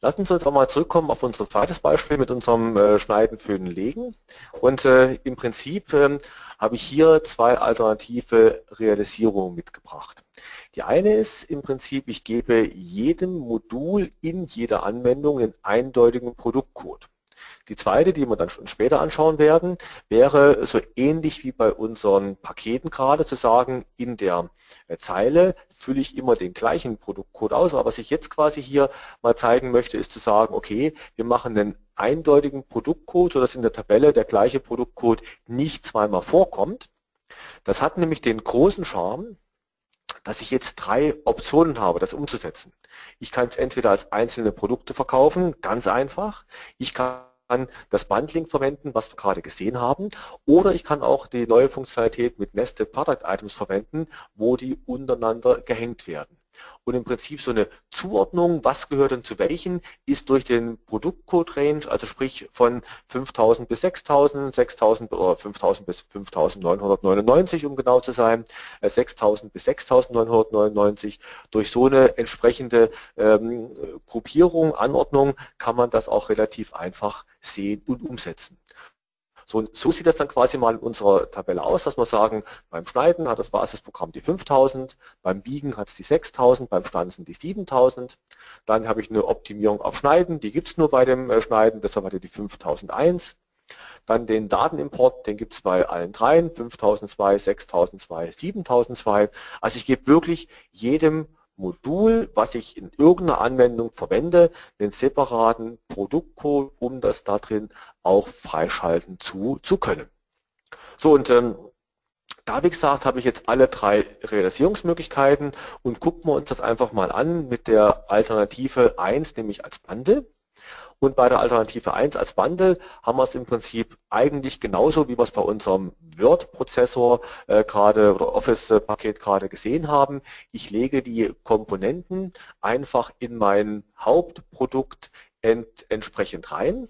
Lassen Sie uns auch mal zurückkommen auf unser zweites Beispiel mit unserem äh, Schneiden, Föhnen, Legen. Und äh, im Prinzip äh, habe ich hier zwei alternative Realisierungen mitgebracht. Die eine ist im Prinzip, ich gebe jedem Modul in jeder Anwendung einen eindeutigen Produktcode. Die zweite, die wir dann später anschauen werden, wäre so ähnlich wie bei unseren Paketen gerade zu sagen, in der äh, Zeile fülle ich immer den gleichen Produktcode aus. Aber was ich jetzt quasi hier mal zeigen möchte, ist zu sagen, okay, wir machen einen eindeutigen Produktcode, sodass in der Tabelle der gleiche Produktcode nicht zweimal vorkommt. Das hat nämlich den großen Charme, dass ich jetzt drei Optionen habe, das umzusetzen. Ich kann es entweder als einzelne Produkte verkaufen, ganz einfach. Ich kann kann das Bundling verwenden, was wir gerade gesehen haben, oder ich kann auch die neue Funktionalität mit Nested Product Items verwenden, wo die untereinander gehängt werden. Und im Prinzip so eine Zuordnung, was gehört denn zu welchen, ist durch den Produktcode Range, also sprich von 5000 bis 6000, 6000 oder 5000 bis 5999, um genau zu sein, 6000 äh, bis 6999, durch so eine entsprechende ähm, Gruppierung, Anordnung kann man das auch relativ einfach sehen und umsetzen. So, so sieht das dann quasi mal in unserer Tabelle aus, dass wir sagen, beim Schneiden hat das Basisprogramm die 5000, beim Biegen hat es die 6000, beim Stanzen die 7000. Dann habe ich eine Optimierung auf Schneiden, die gibt es nur bei dem äh, Schneiden, deshalb hat er die 5001. Dann den Datenimport, den gibt es bei allen dreien, 5002, 6002, 7002. Also ich gebe wirklich jedem Modul, was ich in irgendeiner Anwendung verwende, den separaten Produktcode, um das da drin auch freischalten zu, zu können. So und ähm, da, wie gesagt, habe ich jetzt alle drei Realisierungsmöglichkeiten und gucken wir uns das einfach mal an mit der Alternative 1, nämlich als Bundle. Und bei der Alternative 1 als Bundle haben wir es im Prinzip eigentlich genauso, wie wir es bei unserem Word-Prozessor äh, gerade oder Office-Paket gerade gesehen haben. Ich lege die Komponenten einfach in mein Hauptprodukt ent entsprechend rein.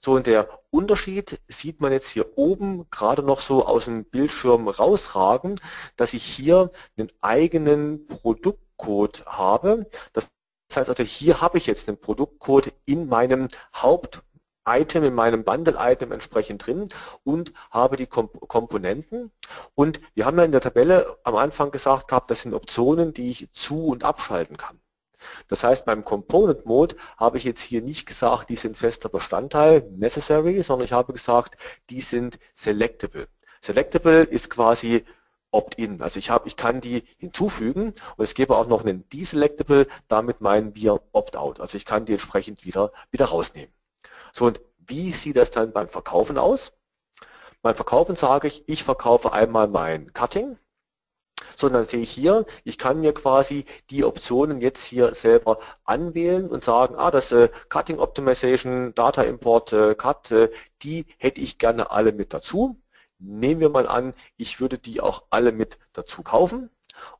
So, und der Unterschied sieht man jetzt hier oben gerade noch so aus dem Bildschirm rausragen, dass ich hier einen eigenen Produktcode habe. Das das heißt also, hier habe ich jetzt den Produktcode in meinem Haupt-Item, in meinem Bundle-Item entsprechend drin und habe die Komponenten. Und wir haben ja in der Tabelle am Anfang gesagt gehabt, das sind Optionen, die ich zu- und abschalten kann. Das heißt, beim Component Mode habe ich jetzt hier nicht gesagt, die sind fester Bestandteil, necessary, sondern ich habe gesagt, die sind selectable. Selectable ist quasi Opt-in. Also ich, habe, ich kann die hinzufügen und es gäbe auch noch einen Deselectable, damit meinen wir Opt-out. Also ich kann die entsprechend wieder, wieder rausnehmen. So und wie sieht das dann beim Verkaufen aus? Beim Verkaufen sage ich, ich verkaufe einmal mein Cutting, sondern sehe ich hier, ich kann mir quasi die Optionen jetzt hier selber anwählen und sagen, ah, das äh, Cutting Optimization, Data Import, äh, Cut, äh, die hätte ich gerne alle mit dazu. Nehmen wir mal an, ich würde die auch alle mit dazu kaufen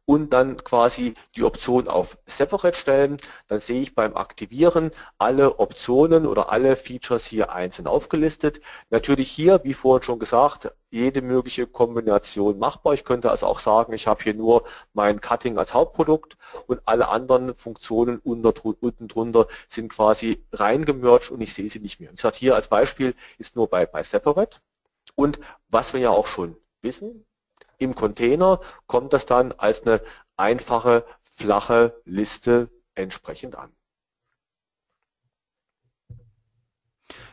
und dann quasi die Option auf Separate stellen. Dann sehe ich beim Aktivieren alle Optionen oder alle Features hier einzeln aufgelistet. Natürlich hier, wie vorhin schon gesagt, jede mögliche Kombination machbar. Ich könnte also auch sagen, ich habe hier nur mein Cutting als Hauptprodukt und alle anderen Funktionen unten drunter sind quasi reingemerged und ich sehe sie nicht mehr. Ich sage hier als Beispiel ist nur bei, bei Separate. Und was wir ja auch schon wissen, im Container kommt das dann als eine einfache, flache Liste entsprechend an.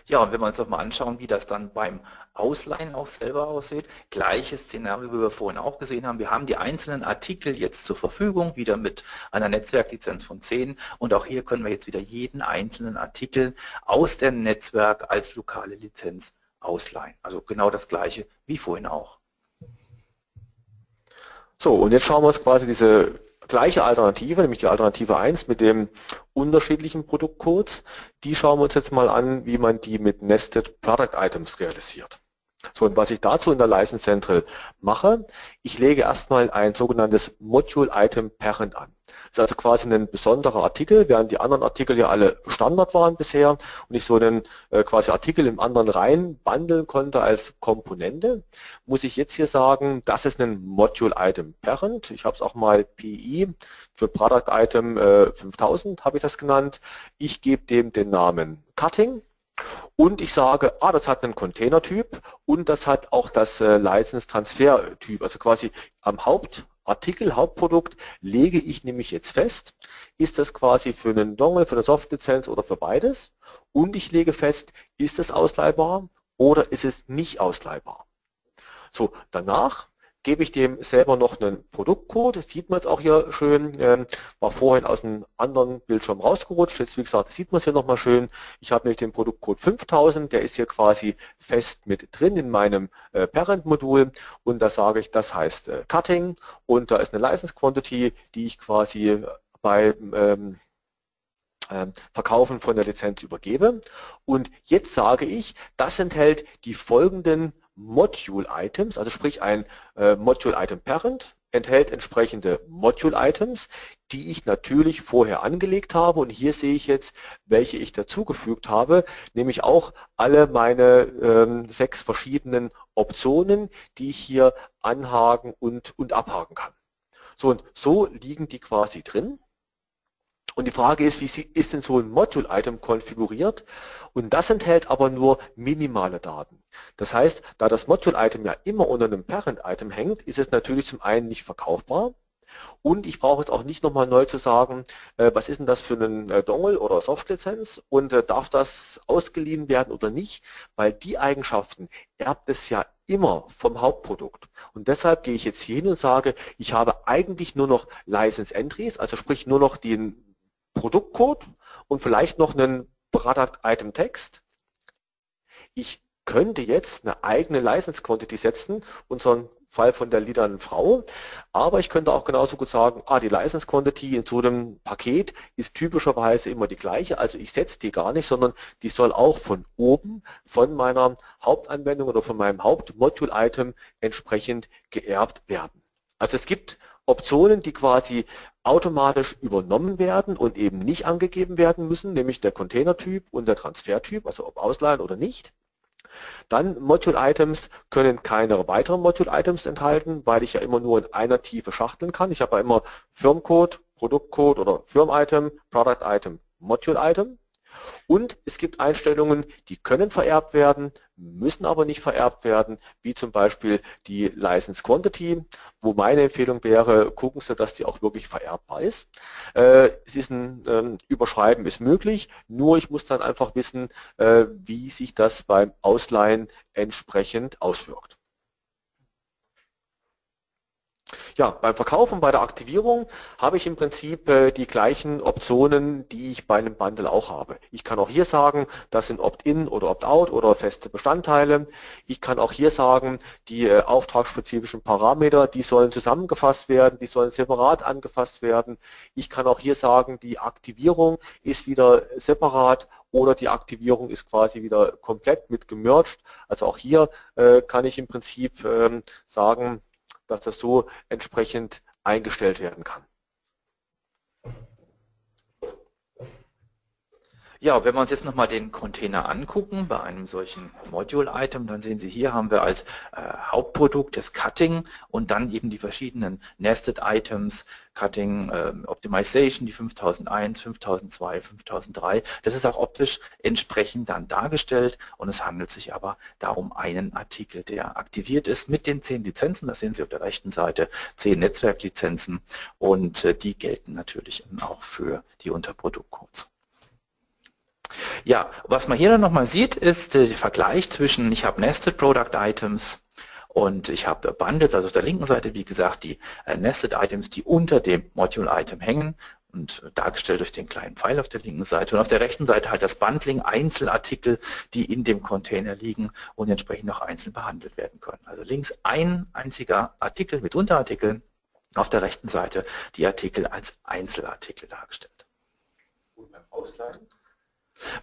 Ja, und wenn wir uns auch mal anschauen, wie das dann beim Ausleihen auch selber aussieht, gleiches Szenario, wie wir vorhin auch gesehen haben. Wir haben die einzelnen Artikel jetzt zur Verfügung, wieder mit einer Netzwerklizenz von 10 und auch hier können wir jetzt wieder jeden einzelnen Artikel aus dem Netzwerk als lokale Lizenz ausleihen. Also genau das gleiche wie vorhin auch. So, und jetzt schauen wir uns quasi diese gleiche Alternative, nämlich die Alternative 1 mit dem unterschiedlichen Produktcodes. Die schauen wir uns jetzt mal an, wie man die mit Nested Product Items realisiert. So, und was ich dazu in der License Central mache, ich lege erstmal ein sogenanntes Module Item Parent an. Das ist also quasi ein besonderer Artikel, während die anderen Artikel ja alle Standard waren bisher und ich so einen äh, quasi Artikel im anderen rein bundeln konnte als Komponente, muss ich jetzt hier sagen, das ist ein Module Item Parent. Ich habe es auch mal PI für Product Item äh, 5000 habe ich das genannt. Ich gebe dem den Namen Cutting und ich sage, ah, das hat einen Containertyp und das hat auch das äh, License-Transfer-Typ. Also quasi am Hauptartikel, Hauptprodukt lege ich nämlich jetzt fest, ist das quasi für einen Dongle, für eine Softlizenz oder für beides. Und ich lege fest, ist es ausleihbar oder ist es nicht ausleihbar. So, danach gebe ich dem selber noch einen Produktcode, das sieht man jetzt auch hier schön, ähm, war vorhin aus einem anderen Bildschirm rausgerutscht, jetzt wie gesagt sieht man es hier nochmal schön, ich habe nämlich den Produktcode 5000, der ist hier quasi fest mit drin in meinem äh, Parent-Modul. Und da sage ich, das heißt äh, Cutting. Und da ist eine License Quantity, die ich quasi beim ähm, ähm, Verkaufen von der Lizenz übergebe. Und jetzt sage ich, das enthält die folgenden Module-Items, also sprich ein äh, Module-Item-Parent enthält entsprechende Module-Items, die ich natürlich vorher angelegt habe und hier sehe ich jetzt, welche ich dazugefügt habe, nämlich auch alle meine ähm, sechs verschiedenen Optionen, die ich hier anhaken und, und abhaken kann. So und so liegen die quasi drin. Und die Frage ist, wie ist denn so ein Module-Item konfiguriert? Und das enthält aber nur minimale Daten. Das heißt, da das Module-Item ja immer unter einem Parent-Item hängt, ist es natürlich zum einen nicht verkaufbar und ich brauche jetzt auch nicht nochmal neu zu sagen, äh, was ist denn das für einen äh, Dongle oder Softlizenz und äh, darf das ausgeliehen werden oder nicht, weil die Eigenschaften erbt es ja immer vom Hauptprodukt. Und deshalb gehe ich jetzt hier hin und sage, ich habe eigentlich nur noch License Entries, also sprich nur noch den Produktcode und vielleicht noch einen Product Item Text. Ich könnte jetzt eine eigene License Quantity setzen, unseren Fall von der liedernden Frau, aber ich könnte auch genauso gut sagen, ah, die License Quantity in so einem Paket ist typischerweise immer die gleiche, also ich setze die gar nicht, sondern die soll auch von oben von meiner Hauptanwendung oder von meinem Hauptmodule-Item entsprechend geerbt werden. Also es gibt Optionen, die quasi automatisch übernommen werden und eben nicht angegeben werden müssen, nämlich der Containertyp und der Transfertyp, also ob ausleihen oder nicht. Dann Module-Items können keine weiteren Module-Items enthalten, weil ich ja immer nur in einer Tiefe schachteln kann. Ich habe ja immer Firmcode, Produktcode oder Firm-Item, Product-Item, Module-Item. Und es gibt Einstellungen, die können vererbt werden, müssen aber nicht vererbt werden, wie zum Beispiel die License Quantity, wo meine Empfehlung wäre, gucken Sie, dass die auch wirklich vererbbar ist. Äh, es ist ein ähm, Überschreiben ist möglich, nur ich muss dann einfach wissen, äh, wie sich das beim Ausleihen entsprechend auswirkt. Ja, beim Verkauf und bei der Aktivierung habe ich im Prinzip äh, die gleichen Optionen, die ich bei einem Bundle auch habe. Ich kann auch hier sagen, das sind Opt-in oder Opt-out oder feste Bestandteile. Ich kann auch hier sagen, die äh, auftragsspezifischen Parameter, die sollen zusammengefasst werden, die sollen separat angefasst werden. Ich kann auch hier sagen, die Aktivierung ist wieder separat oder die Aktivierung ist quasi wieder komplett mit gemerged. Also auch hier äh, kann ich im Prinzip ähm, sagen, dass das so entsprechend eingestellt werden kann. Ja, wenn wir uns jetzt nochmal den Container angucken bei einem solchen Module-Item, dann sehen Sie hier haben wir als äh, Hauptprodukt das Cutting und dann eben die verschiedenen Nested Items, Cutting äh, Optimization, die 5001, 5002, 5003. Das ist auch optisch entsprechend dann dargestellt und es handelt sich aber darum einen Artikel, der aktiviert ist mit den zehn Lizenzen, das sehen Sie auf der rechten Seite, zehn Netzwerklizenzen und äh, die gelten natürlich auch für die Unterproduktcodes. Ja, was man hier dann nochmal sieht, ist der Vergleich zwischen, ich habe Nested Product Items und ich habe Bundles, also auf der linken Seite, wie gesagt, die äh, Nested Items, die unter dem Module Item hängen und dargestellt durch den kleinen Pfeil auf der linken Seite und auf der rechten Seite halt das Bundling, Einzelartikel, die in dem Container liegen und entsprechend auch einzeln behandelt werden können. Also links ein einziger Artikel mit Unterartikeln, auf der rechten Seite die Artikel als Einzelartikel dargestellt. Und beim Ausleihen?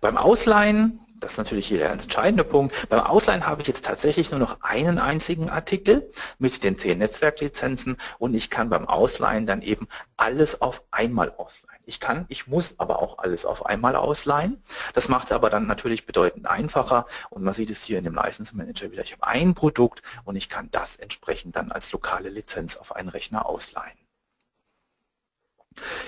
Beim Ausleihen Das ist natürlich hier der entscheidende Punkt. Beim Ausleihen habe ich jetzt tatsächlich nur noch einen einzigen Artikel mit den zehn Netzwerklizenzen und ich kann beim Ausleihen dann eben alles auf einmal ausleihen. Ich kann, ich muss aber auch alles auf einmal ausleihen. Das macht es aber dann natürlich bedeutend einfacher und man sieht es hier in dem License Manager wieder. Ich habe ein Produkt und ich kann das entsprechend dann als lokale Lizenz auf einen Rechner ausleihen.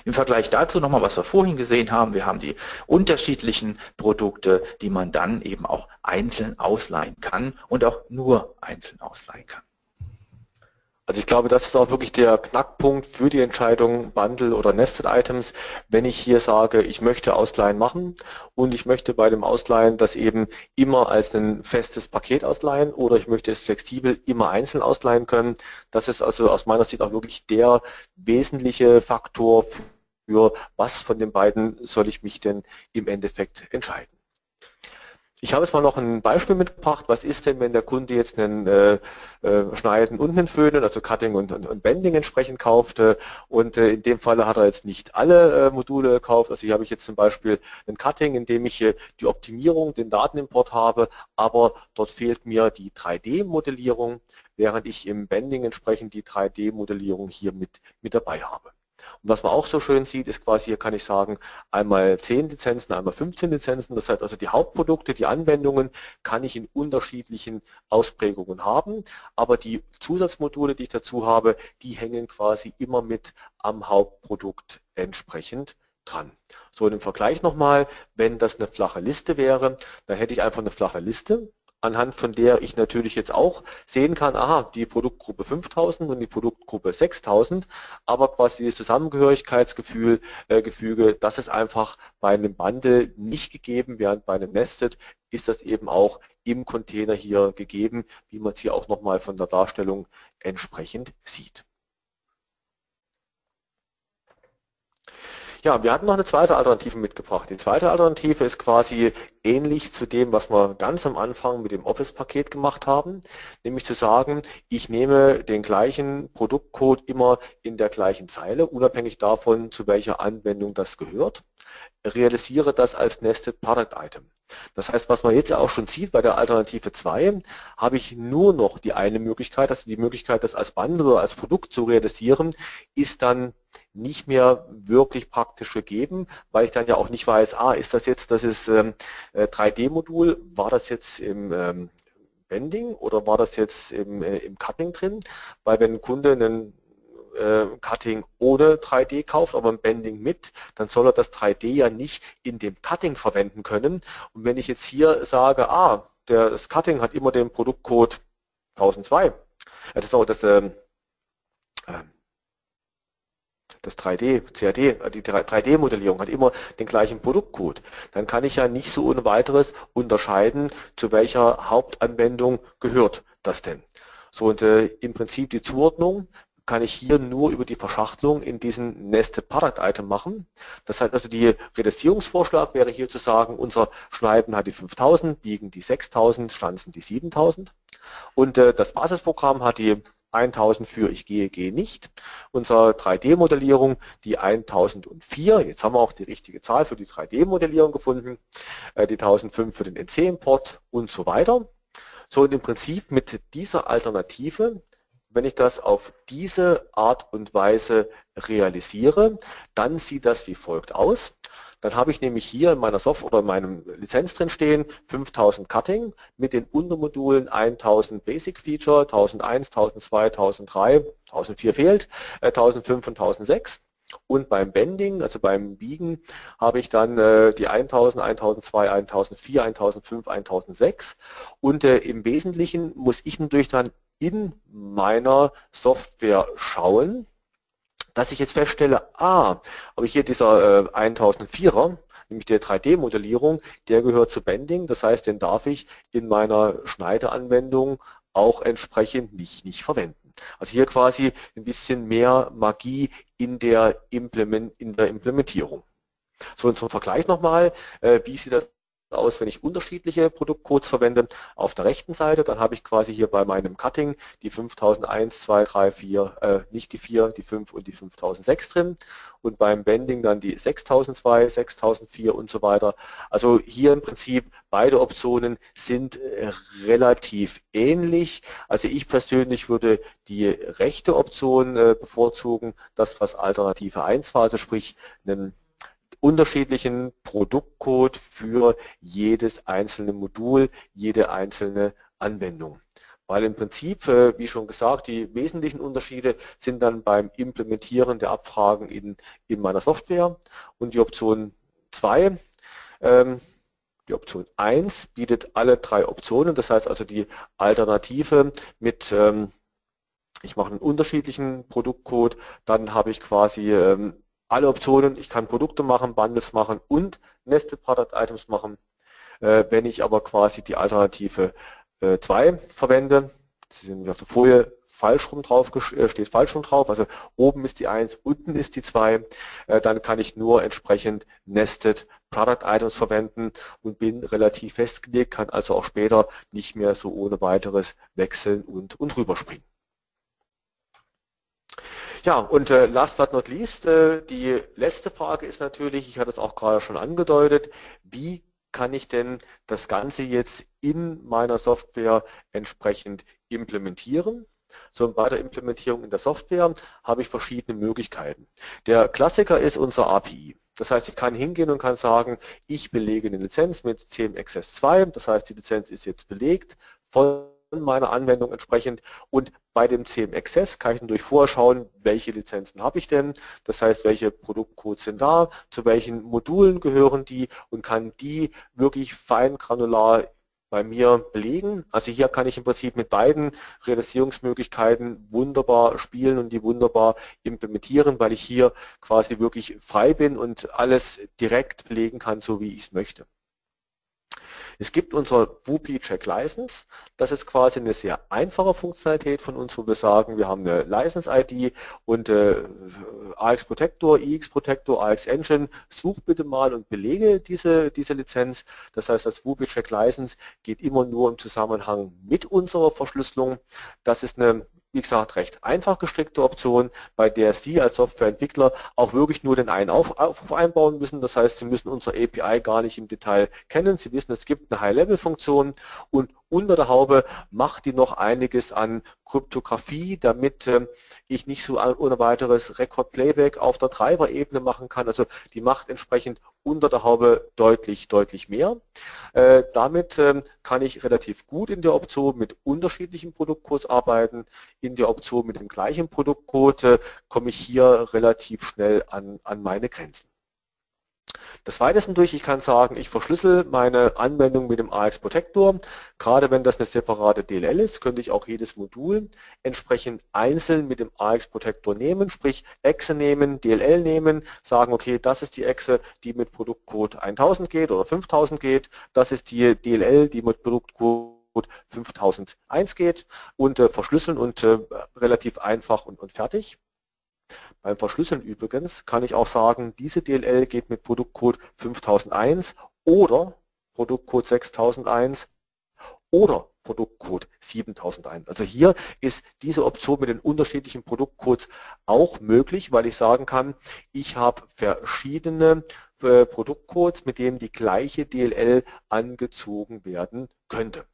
Im Vergleich dazu nochmal, was wir vorhin gesehen haben, wir haben die unterschiedlichen Produkte, die man dann eben auch einzeln ausleihen kann und auch nur einzeln ausleihen kann. Also ich glaube, das ist auch wirklich der Knackpunkt für die Entscheidung Bundle oder Nested Items, wenn ich hier sage, ich möchte Ausleihen machen und ich möchte bei dem Ausleihen das eben immer als ein festes Paket ausleihen oder ich möchte es flexibel immer einzeln ausleihen können. Das ist also aus meiner Sicht auch wirklich der wesentliche Faktor für was von den beiden soll ich mich denn im Endeffekt entscheiden. Ich habe jetzt mal noch ein Beispiel mitgebracht. Was ist denn, wenn der Kunde jetzt einen äh, äh, Schneiden und einen Föhnen, also Cutting und, und, und Bending entsprechend kauft äh, und in dem Falle hat er jetzt nicht alle äh, Module gekauft. Also hier habe ich jetzt zum Beispiel ein Cutting, in dem ich äh, die Optimierung, den Datenimport habe, aber dort fehlt mir die 3D-Modellierung, während ich im Bending entsprechend die 3D-Modellierung hier mit, mit dabei habe. Und was man auch so schön sieht, ist quasi, hier kann ich sagen, einmal 10 Lizenzen, einmal 15 Lizenzen. Das heißt also, die Hauptprodukte, die Anwendungen kann ich in unterschiedlichen Ausprägungen haben, aber die Zusatzmodule, die ich dazu habe, die hängen quasi immer mit am Hauptprodukt entsprechend dran. So, im Vergleich nochmal, wenn das eine flache Liste wäre, dann hätte ich einfach eine flache Liste anhand von der ich natürlich jetzt auch sehen kann, aha, die Produktgruppe 5000 und die Produktgruppe 6000, aber quasi das Zusammengehörigkeitsgefühl, äh, Gefüge, das ist einfach bei einem Bundle nicht gegeben, während bei einem Nested ist das eben auch im Container hier gegeben, wie man es hier auch nochmal von der Darstellung entsprechend sieht. Ja, wir hatten noch eine zweite Alternative mitgebracht. Die zweite Alternative ist quasi ähnlich zu dem, was wir ganz am Anfang mit dem Office-Paket gemacht haben, nämlich zu sagen, ich nehme den gleichen Produktcode immer in der gleichen Zeile, unabhängig davon, zu welcher Anwendung das gehört, realisiere das als Nested Product Item. Das heißt, was man jetzt auch schon sieht bei der Alternative 2, habe ich nur noch die eine Möglichkeit, also die Möglichkeit, das als Bundle oder als Produkt zu realisieren, ist dann nicht mehr wirklich praktisch gegeben, weil ich dann ja auch nicht weiß, ah, ist das jetzt, das ist ähm, 3D-Modul, äh, war das jetzt im ähm, Bending oder war das jetzt im, äh, im Cutting drin? Weil wenn ein Kunde einen Cutting ohne 3D kauft, aber ein Bending mit, dann soll er das 3D ja nicht in dem Cutting verwenden können. Und wenn ich jetzt hier sage, ah, der, das Cutting hat immer den Produktcode 1002, äh, das ist auch das, ähm, äh, das 3D, CAD, die 3D-Modellierung hat immer den gleichen Produktcode, dann kann ich ja nicht so ohne weiteres unterscheiden, zu welcher Hauptanwendung gehört das denn. So und äh, im Prinzip die Zuordnung kann ich hier nur über die Verschachtelung in diesen Nested Product Item machen. Das heißt also, die Reduzierungsvorschlag wäre hier zu sagen, unser Schneiden hat die 5000, Biegen die 6000, Stanzen die 7000 und äh, das Basisprogramm hat die 1000 für ich gehe, gehe nicht. Unsere 3D-Modellierung die 1004, jetzt haben wir auch die richtige Zahl für die 3D-Modellierung gefunden, äh, die 1005 für den NC-Import und so weiter. So und im Prinzip mit dieser Alternative, wenn ich das auf diese Art und Weise realisiere, dann sieht das wie folgt aus. Dann habe ich nämlich hier in meiner Software oder in meinem Lizenz drin stehen 5000 Cutting mit den Untermodulen 1000 Basic Feature, 1001, 1002, 1003, 1004 fehlt, 1005 äh, und 1006. Und beim Bending, also beim Biegen, habe ich dann äh, die 1000, 1002, 1004, 1005, 1006. Und äh, im Wesentlichen muss ich natürlich dann in meiner Software schauen, dass ich jetzt feststelle, ah, aber hier dieser äh, 1004er, nämlich der 3D-Modellierung, der gehört zu Bending, das heißt, den darf ich in meiner Schneideanwendung auch entsprechend nicht, nicht verwenden. Also hier quasi ein bisschen mehr Magie in der, Implement, in der Implementierung. So, und zum Vergleich nochmal, äh, wie sieht das aus, wenn ich unterschiedliche Produktcodes verwende. Auf der rechten Seite, dann habe ich quasi hier bei meinem Cutting die 5001, 2, 3, 4, äh, nicht die 4, die 5 und die 5006 drin und beim Bending dann die 6002, 6004 und so weiter. Also hier im Prinzip beide Optionen sind äh, relativ ähnlich. Also ich persönlich würde die rechte Option äh, bevorzugen, das was Alternative 1 war, also sprich einen unterschiedlichen Produktcode für jedes einzelne Modul, jede einzelne Anwendung. Weil im Prinzip, äh, wie schon gesagt, die wesentlichen Unterschiede sind dann beim Implementieren der Abfragen in, in meiner Software und die Option 2, ähm, die Option 1 bietet alle drei Optionen, das heißt also die Alternative mit ähm, ich mache einen unterschiedlichen Produktcode, dann habe ich quasi ähm, alle Optionen. Ich kann Produkte machen, Bundles machen und Nested Product Items machen. Äh, wenn ich aber quasi die Alternative 2 äh, verwende, Sie sind auf der Folie falsch rum drauf, äh, steht falsch rum drauf, also oben ist die 1, unten ist die 2, dann kann ich nur entsprechend Nested Product Items verwenden und bin relativ festgelegt, kann also auch später nicht mehr so ohne weiteres wechseln und, und rüberspringen. Ja, und äh, last but not least, äh, die letzte Frage ist natürlich, ich hatte es auch gerade schon angedeutet, wie kann ich denn das Ganze jetzt in meiner Software entsprechend implementieren? So, bei der Implementierung in der Software habe ich verschiedene Möglichkeiten. Der Klassiker ist unser API. Das heißt, ich kann hingehen und kann sagen, ich belege eine Lizenz mit CMXS2, das heißt, die Lizenz ist jetzt belegt von meiner Anwendung entsprechend und bei dem CM Access kann ich natürlich vorher schauen, welche Lizenzen habe ich denn, das heißt, welche Produktcodes sind da, zu welchen Modulen gehören die und kann die wirklich fein granular bei mir belegen. Also hier kann ich im Prinzip mit beiden Realisierungsmöglichkeiten wunderbar spielen und die wunderbar implementieren, weil ich hier quasi wirklich frei bin und alles direkt belegen kann, so wie ich es möchte. Es gibt unser WUPI Check License. Das ist quasi eine sehr einfache Funktionalität von uns, wo wir sagen, wir haben eine License ID und äh, AX Protector, EX Protector, AX Engine, such bitte mal und belege diese, diese Lizenz. Das heißt, das WUPI Check License geht immer nur im Zusammenhang mit unserer Verschlüsselung. Das ist eine wie gesagt, recht einfach gestrickte Option, bei der Sie als Softwareentwickler auch wirklich nur den einen Aufruf einbauen müssen. Das heißt, Sie müssen unsere API gar nicht im Detail kennen. Sie wissen, es gibt eine High-Level-Funktion und unter der Haube macht die noch einiges an Kryptographie, damit äh, ich nicht so ohne weiteres Record-Playback auf der Treiber-Ebene machen kann. Also die macht entsprechend unter der Haube deutlich, deutlich mehr. Äh, damit äh, kann ich relativ gut in der Option mit unterschiedlichen Produktcodes arbeiten. In der Option mit dem gleichen Produktcode äh, komme ich hier relativ schnell an, an meine Grenzen. Des Weiteren durch, ich kann sagen, ich verschlüssel meine Anwendung mit dem AX Protector. Gerade wenn das eine separate DLL ist, könnte ich auch jedes Modul entsprechend einzeln mit dem AX Protector nehmen, sprich Exe nehmen, DLL nehmen, sagen, okay, das ist die Exe, die mit Produktcode 1000 geht oder 5000 geht, das ist die DLL, die mit Produktcode 5001 geht und äh, verschlüsseln und äh, relativ einfach und, und fertig. Beim Verschlüsseln übrigens kann ich auch sagen, diese DLL geht mit Produktcode 5001 oder Produktcode 6001 oder Produktcode 7001. Also hier ist diese Option mit den unterschiedlichen Produktcodes auch möglich, weil ich sagen kann, ich habe verschiedene äh, Produktcodes, mit denen die gleiche DLL angezogen werden könnte.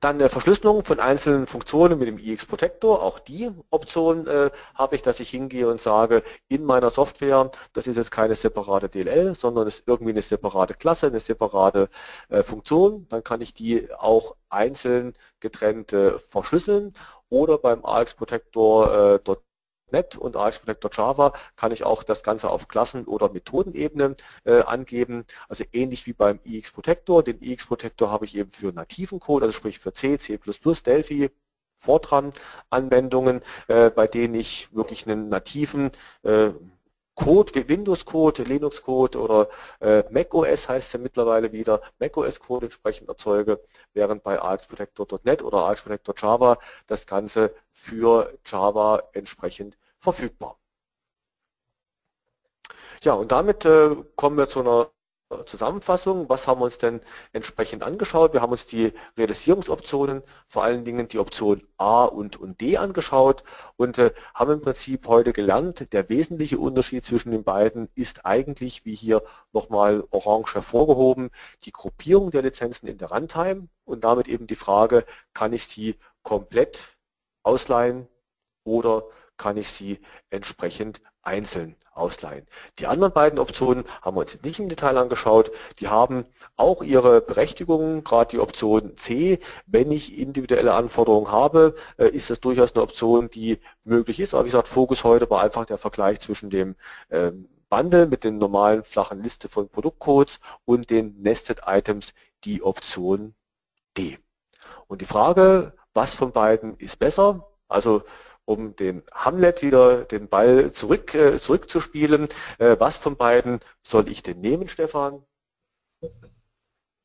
Dann eine Verschlüsselung von einzelnen Funktionen mit dem EX Protector. Auch die Option äh, habe ich, dass ich hingehe und sage, in meiner Software, das ist jetzt keine separate DLL, sondern ist irgendwie eine separate Klasse, eine separate äh, Funktion. Dann kann ich die auch einzeln getrennt äh, verschlüsseln oder beim AX Protector äh, dort .NET und AX Protector Java kann ich auch das Ganze auf Klassen- oder Methodenebene äh, angeben. Also ähnlich wie beim EX Protector. Den EX Protector habe ich eben für nativen Code, also sprich für C, C++, Delphi, Fortran Anwendungen, äh, bei denen ich wirklich einen nativen äh, Code wie Windows-Code, Linux-Code oder äh, macOS heißt ja mittlerweile wieder, macOS-Code entsprechend erzeuge, während bei AXProtector.NET oder AXProtector Java das Ganze für Java entsprechend verfügbar. Ja, und damit äh, kommen wir zu einer Zusammenfassung, was haben wir uns denn entsprechend angeschaut? Wir haben uns die Realisierungsoptionen, vor allen Dingen die Option A und, und D angeschaut und äh, haben im Prinzip heute gelernt, der wesentliche Unterschied zwischen den beiden ist eigentlich, wie hier nochmal orange hervorgehoben, die Gruppierung der Lizenzen in der Runtime und damit eben die Frage, kann ich sie komplett ausleihen oder kann ich sie entsprechend einzeln ausleihen. Die anderen beiden Optionen haben wir uns nicht im Detail angeschaut. Die haben auch ihre Berechtigungen, gerade die Option C. Wenn ich individuelle Anforderungen habe, äh, ist das durchaus eine Option, die möglich ist. Aber wie gesagt, Fokus heute war einfach der Vergleich zwischen dem ähm, Bundle mit den normalen flachen Liste von Produktcodes und den Nested Items, die Option D. Und die Frage, was von beiden ist besser? Also um den Hamlet wieder den Ball zurück, äh, zurückzuspielen. Äh, was von beiden soll ich denn nehmen, Stefan?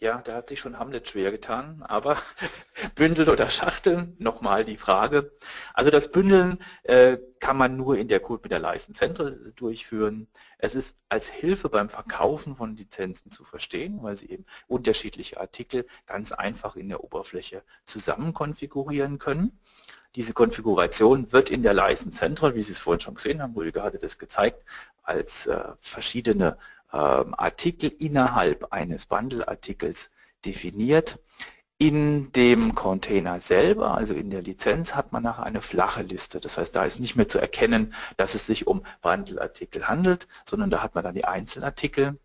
Ja, da hat sich schon Hamlet schwer getan, aber Bündeln oder Schachteln, nochmal die Frage. Also das Bündeln äh, kann man nur in der Code mit der License Central durchführen. Es ist als Hilfe beim Verkaufen von Lizenzen zu verstehen, weil Sie eben unterschiedliche Artikel ganz einfach in der Oberfläche zusammen konfigurieren können. Diese Konfiguration wird in der License Central, wie Sie es vorhin schon gesehen haben, Rüdiger hatte das gezeigt, als äh, verschiedene Artikel innerhalb eines Bundle-Artikels definiert. In dem Container selber, also in der Lizenz, hat man nachher eine flache Liste. Das heißt, da ist nicht mehr zu erkennen, dass es sich um Bundle-Artikel handelt, sondern da hat man dann die Einzelartikel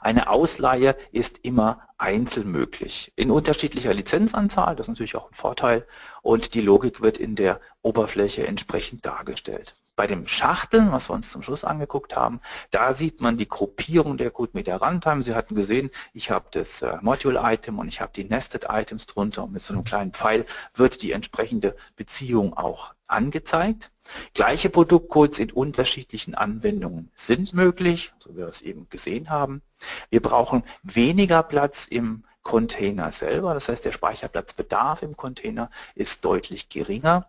eine Ausleihe ist immer einzeln möglich, in unterschiedlicher Lizenzanzahl, das ist natürlich auch ein Vorteil, und die Logik wird in der Oberfläche entsprechend dargestellt. Bei dem Schachteln, was wir uns zum Schluss angeguckt haben, da sieht man die Gruppierung der CodeMedia Runtime. Sie hatten gesehen, ich habe das äh, Module-Item und ich habe die Nested-Items drunter und mit so einem kleinen Pfeil wird die entsprechende Beziehung auch angezeigt. Gleiche Produktcodes in unterschiedlichen Anwendungen sind möglich, so wie wir es eben gesehen haben. Wir brauchen weniger Platz im Container selber, das heißt der Speicherplatzbedarf im Container ist deutlich geringer.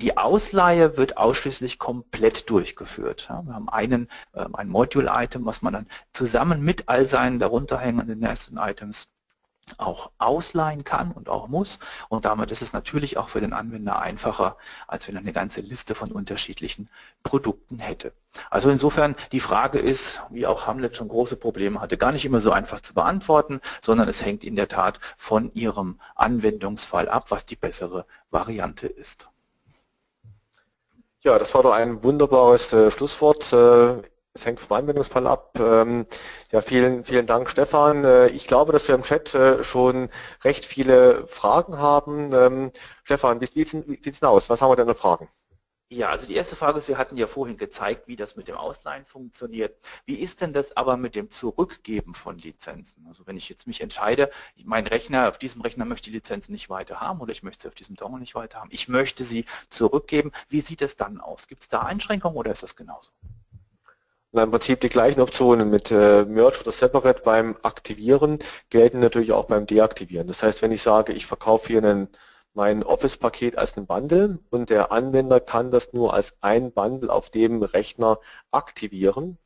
Die Ausleihe wird ausschließlich komplett durchgeführt. wir haben einen, ähm, ein Module-Item, was man dann zusammen mit all seinen darunter hängenden Nested-Items auch ausleihen kann und auch muss. Und damit ist es natürlich auch für den Anwender einfacher, als wenn er eine ganze Liste von unterschiedlichen Produkten hätte. Also insofern die Frage ist, wie auch Hamlet schon große Probleme hatte, gar nicht immer so einfach zu beantworten, sondern es hängt in der Tat von Ihrem Anwendungsfall ab, was die bessere Variante ist. Ja, das war doch ein wunderbares äh, Schlusswort. Äh, es hängt vom Anwendungsfall ab. Ähm, ja, vielen, vielen Dank, Stefan. Äh, ich glaube, dass wir im Chat äh, schon recht viele Fragen haben. Ähm, Stefan, wie sieht es denn aus? Was haben wir denn für Fragen? Ja, also die erste Frage ist, wir hatten ja vorhin gezeigt, wie das mit dem Ausleihen funktioniert. Wie ist denn das aber mit dem Zurückgeben von Lizenzen? Also wenn ich jetzt mich entscheide, mein Rechner, auf diesem Rechner möchte die Lizenzen nicht weiter haben oder ich möchte sie auf diesem Dongle nicht weiter haben, ich möchte sie zurückgeben, wie sieht es dann aus? Gibt es da Einschränkungen oder ist das genauso? Na, Im Prinzip die gleichen Optionen mit äh, Merge oder Separate beim Aktivieren gelten natürlich auch beim Deaktivieren. Das heißt, wenn ich sage, ich verkaufe hier einen, mein Office-Paket als ein Bundle und der Anwender kann das nur als ein Bundle auf dem Rechner aktivieren,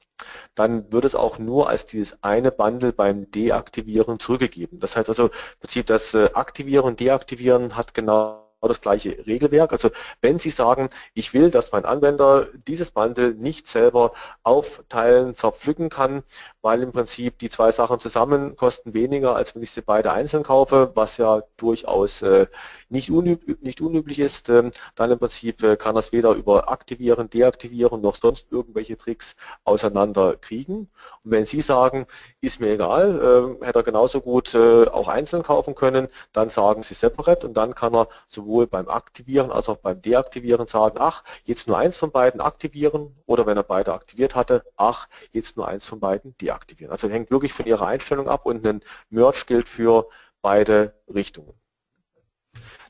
dann wird es auch nur als dieses eine Bundle beim Deaktivieren zurückgegeben. Das heißt also, im Prinzip das äh, Aktivieren und Deaktivieren hat genau das gleiche Regelwerk. Also wenn Sie sagen, ich will, dass mein Anwender dieses Bundle nicht selber aufteilen, zerpflücken kann, weil im Prinzip die zwei Sachen zusammen kosten weniger, als wenn ich sie beide einzeln kaufe, was ja durchaus äh, nicht, unüb nicht unüblich ist, ähm, dann im Prinzip äh, kann das weder über Aktivieren, Deaktivieren noch sonst irgendwelche Tricks auseinander kriegen. Und wenn Sie sagen, ist mir egal, äh, hätte er genauso gut äh, auch einzeln kaufen können, dann sagen Sie separate und dann kann er sowohl beim Aktivieren als auch beim Deaktivieren sagen, ach, jetzt nur eins von beiden aktivieren oder wenn er beide aktiviert hatte, ach, jetzt nur eins von beiden deaktivieren deaktivieren. Also hängt wirklich von Ihrer Einstellung ab und ein Merge gilt für beide Richtungen.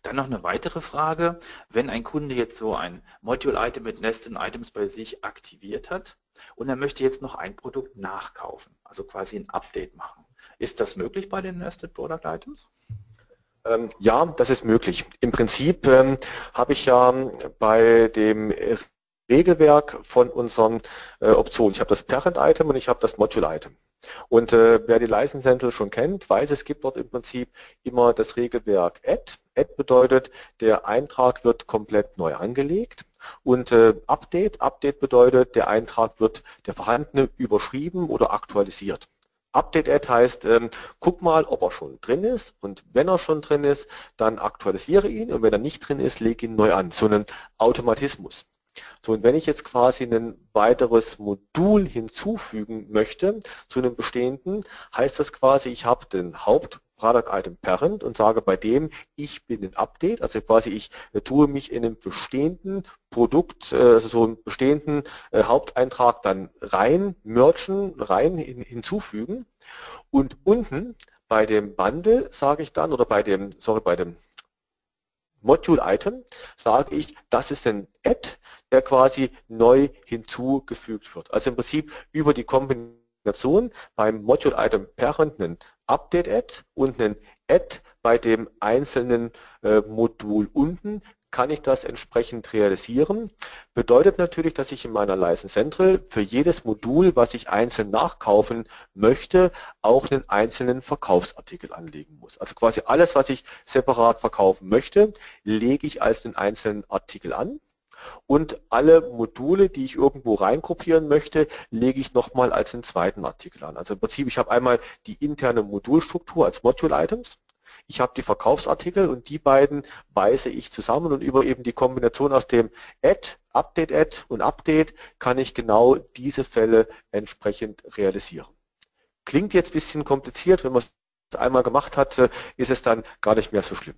Dann noch eine weitere Frage. Wenn ein Kunde jetzt so ein Module-Item mit Nested Items bei sich aktiviert hat und er möchte jetzt noch ein Produkt nachkaufen, also quasi ein Update machen, ist das möglich bei den Nested Product Items? Ähm, ja, das ist möglich. Im Prinzip ähm, habe ich ja bei dem Regelwerk von unseren äh, Optionen. Ich habe das Parent-Item und ich habe das Module-Item. Und äh, wer die License Central schon kennt, weiß, es gibt dort im Prinzip immer das Regelwerk Add. Add bedeutet, der Eintrag wird komplett neu angelegt. Und äh, Update, Update bedeutet, der Eintrag wird der vorhandene überschrieben oder aktualisiert. Update-Add heißt, ähm, guck mal, ob er schon drin ist und wenn er schon drin ist, dann aktualisiere ihn und wenn er nicht drin ist, lege ihn neu an. So einen Automatismus. So, und wenn ich jetzt quasi ein weiteres Modul hinzufügen möchte zu einem bestehenden, heißt das quasi, ich habe den Haupt Product Item Parent und sage bei dem, ich bin ein Update, also quasi ich äh, tue mich in einem bestehenden Produkt, äh, also so einen bestehenden äh, Haupteintrag dann rein, merchen, rein hinzufügen und unten bei dem Bundle sage ich dann, oder bei dem, sorry, bei dem Module-Item sage ich, das ist ein Add, der quasi neu hinzugefügt wird. Also im Prinzip über die Kombination beim Module-Item Parent einen Update-Add und einen Add bei dem einzelnen äh, Modul unten kann ich das entsprechend realisieren. Bedeutet natürlich, dass ich in meiner License Central für jedes Modul, was ich einzeln nachkaufen möchte, auch einen einzelnen Verkaufsartikel anlegen muss. Also quasi alles, was ich separat verkaufen möchte, lege ich als den einzelnen Artikel an. Und alle Module, die ich irgendwo reinkopieren möchte, lege ich nochmal als einen zweiten Artikel an. Also im Prinzip, ich habe einmal die interne Modulstruktur als Module-Items ich habe die Verkaufsartikel und die beiden weise ich zusammen und über eben die Kombination aus dem Add, Update Add und Update kann ich genau diese Fälle entsprechend realisieren. Klingt jetzt ein bisschen kompliziert, wenn man es einmal gemacht hat, äh, ist es dann gar nicht mehr so schlimm.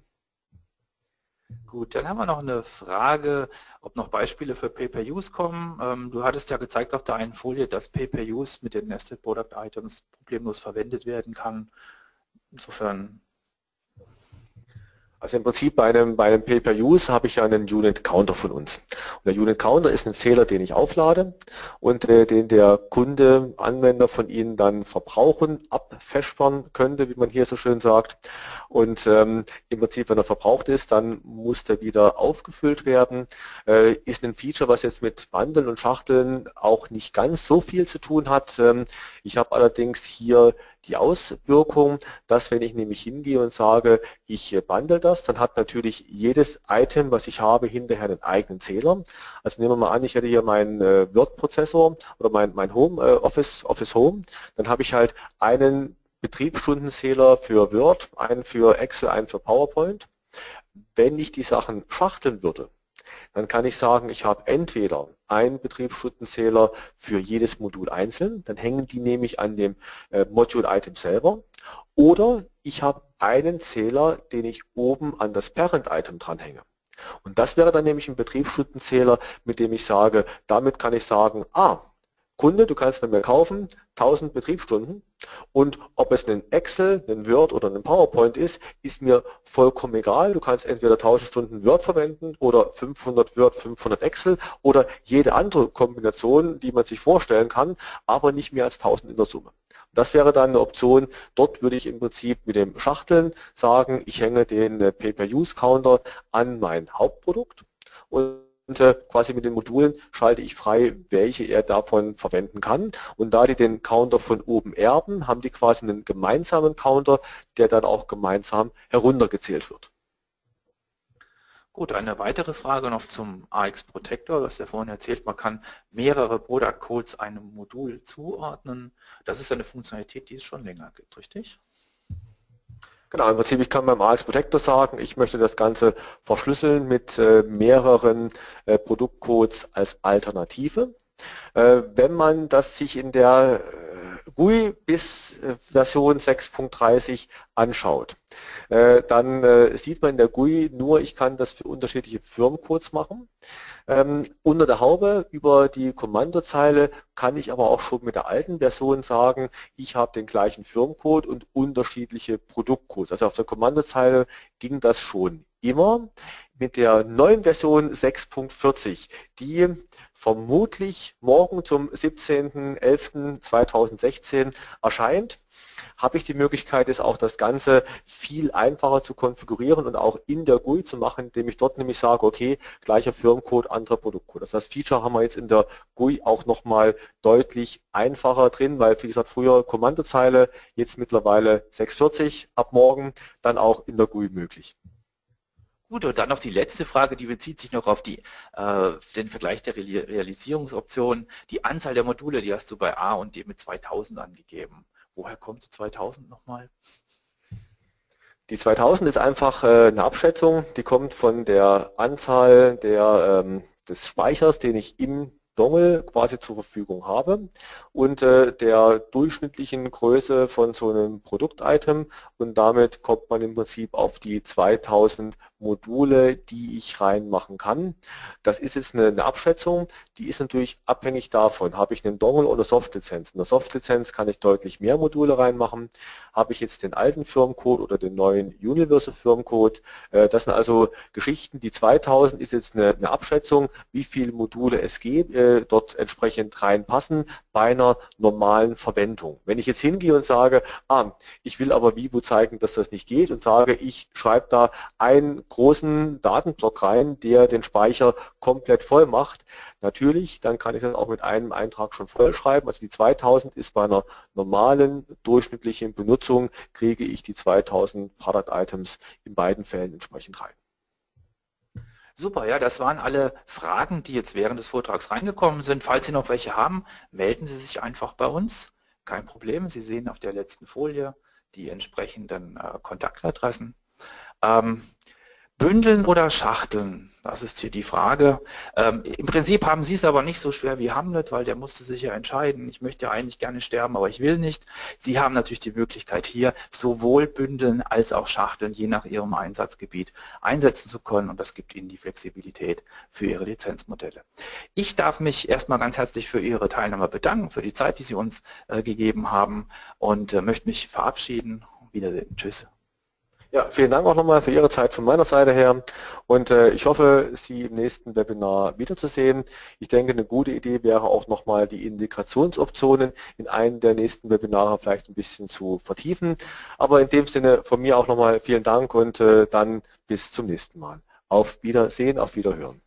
Gut, dann haben wir noch eine Frage, ob noch Beispiele für Pay-Per-Use kommen. Ähm, du hattest ja gezeigt auf der einen Folie, dass Pay-Per-Use mit den Nested Product Items problemlos verwendet werden kann. Insofern also im Prinzip bei einem, bei einem Pay-Per-Use habe ich ja einen Unit-Counter von uns. Und der Unit-Counter ist ein Zähler, den ich auflade und äh, den der Kunde, Anwender von Ihnen dann verbrauchen, abfeschern könnte, wie man hier so schön sagt. Und ähm, im Prinzip, wenn er verbraucht ist, dann muss der wieder aufgefüllt werden. Äh, ist ein Feature, was jetzt mit Bandeln und Schachteln auch nicht ganz so viel zu tun hat. Ähm, ich habe allerdings hier die Auswirkung, dass wenn ich nämlich hingehe und sage, ich bundle das, dann hat natürlich jedes Item, was ich habe, hinterher einen eigenen Zähler. Also nehmen wir mal an, ich hätte hier meinen äh, Word-Prozessor oder mein, mein Home, äh, Office, Office Home, dann habe ich halt einen Betriebsstundenzähler für Word, einen für Excel, einen für PowerPoint. Wenn ich die Sachen schachteln würde, dann kann ich sagen, ich habe entweder einen Betriebsstundenzähler für jedes Modul einzeln, dann hängen die nämlich an dem äh, Module-Item selber, oder ich habe einen Zähler, den ich oben an das Parent-Item dranhänge. Und das wäre dann nämlich ein Betriebsstundenzähler, mit dem ich sage, damit kann ich sagen, ah, Kunde, du kannst bei mir kaufen 1000 Betriebsstunden und ob es ein Excel, ein Word oder ein PowerPoint ist, ist mir vollkommen egal. Du kannst entweder 1000 Stunden Word verwenden oder 500 Word, 500 Excel oder jede andere Kombination, die man sich vorstellen kann, aber nicht mehr als 1000 in der Summe. Das wäre dann eine Option. Dort würde ich im Prinzip mit dem Schachteln sagen, ich hänge den Pay-Per-Use-Counter an mein Hauptprodukt und äh, quasi mit den Modulen schalte ich frei, welche er davon verwenden kann. Und da die den Counter von oben erben, haben die quasi einen gemeinsamen Counter, der dann auch gemeinsam heruntergezählt wird. Gut, eine weitere Frage noch zum AX Protector. Hast ja vorhin erzählt, man kann mehrere Product Codes einem Modul zuordnen. Das ist eine Funktionalität, die es schon länger gibt, richtig? Genau, im Prinzip, ich kann beim AX Protector sagen, ich möchte das Ganze verschlüsseln mit äh, mehreren äh, Produktcodes als Alternative. Äh, wenn man das sich in der äh, GUI bis äh, Version 6.30 anschaut, äh, dann sieht man in der GUI nur, ich kann das für unterschiedliche Firmencodes machen. Ähm, unter der Haube über die Kommandozeile kann ich aber auch schon mit der alten Version sagen, ich habe den gleichen Firmencode und unterschiedliche Produktcodes. Also auf der Kommandozeile ging das schon immer. Mit der neuen Version 6.40, die vermutlich morgen zum 17.11.2016 erscheint, habe ich die Möglichkeit, jetzt auch das Ganze viel einfacher zu konfigurieren und auch in der GUI zu machen, indem ich dort nämlich sage, okay, gleicher Firmencode, anderer Produktcode. Also das Feature haben wir jetzt in der GUI auch nochmal deutlich einfacher drin, weil wie gesagt früher Kommandozeile, jetzt mittlerweile 640 ab morgen, dann auch in der GUI möglich. Gut, und dann noch die letzte Frage, die bezieht sich noch auf die, äh, den Vergleich der Realisierungsoptionen. Die Anzahl der Module, die hast du bei A und D mit 2000 angegeben. Woher kommt die 2000 nochmal? Die 2000 ist einfach äh, eine Abschätzung, die kommt von der Anzahl der, ähm, des Speichers, den ich im Dongle quasi zur Verfügung habe und äh, der durchschnittlichen Größe von so einem Produktitem und damit kommt man im Prinzip auf die 2000 Module, die ich reinmachen kann. Das ist jetzt eine, Abschätzung, die ist natürlich abhängig davon, habe ich einen Dongle oder Softlizenz. In der Softlizenz kann ich deutlich mehr Module reinmachen. Habe ich jetzt den alten Firmencode oder den neuen Universal Firmencode. Äh, das sind also Geschichten, die 2000 ist jetzt eine, Abschätzung, wie viele Module es geht, äh, dort entsprechend reinpassen bei einer normalen Verwendung. Wenn ich jetzt hingehe und sage, ah, ich will aber Vivo zeigen, dass das nicht geht und sage, ich schreibe da einen großen Datenblock rein, der den Speicher komplett voll macht. Natürlich, dann kann ich das auch mit einem Eintrag schon voll schreiben. Also die 2000 ist bei einer normalen durchschnittlichen Benutzung, kriege ich die 2000 Product Items in beiden Fällen entsprechend rein. Super, ja, das waren alle Fragen, die jetzt während des Vortrags reingekommen sind. Falls Sie noch welche haben, melden Sie sich einfach bei uns. Kein Problem, Sie sehen auf der letzten Folie die entsprechenden äh, Kontaktadressen. Ähm, Bündeln oder Schachteln? Das ist hier die Frage. Ähm, Im Prinzip haben Sie es aber nicht so schwer wie Hamlet, weil der musste sich ja entscheiden. Ich möchte ja eigentlich gerne sterben, aber ich will nicht. Sie haben natürlich die Möglichkeit hier sowohl Bündeln als auch Schachteln je nach Ihrem Einsatzgebiet einsetzen zu können und das gibt Ihnen die Flexibilität für Ihre Lizenzmodelle. Ich darf mich erstmal ganz herzlich für Ihre Teilnahme bedanken, für die Zeit, die Sie uns äh, gegeben haben und äh, möchte mich verabschieden. Wiedersehen. Tschüss. Ja, vielen Dank auch nochmal für Ihre Zeit von meiner Seite her und äh, ich hoffe, Sie im nächsten Webinar wiederzusehen. Ich denke, eine gute Idee wäre auch nochmal die Integrationsoptionen in einem der nächsten Webinare vielleicht ein bisschen zu vertiefen. Aber in dem Sinne von mir auch nochmal vielen Dank und äh, dann bis zum nächsten Mal. Auf Wiedersehen, auf Wiederhören.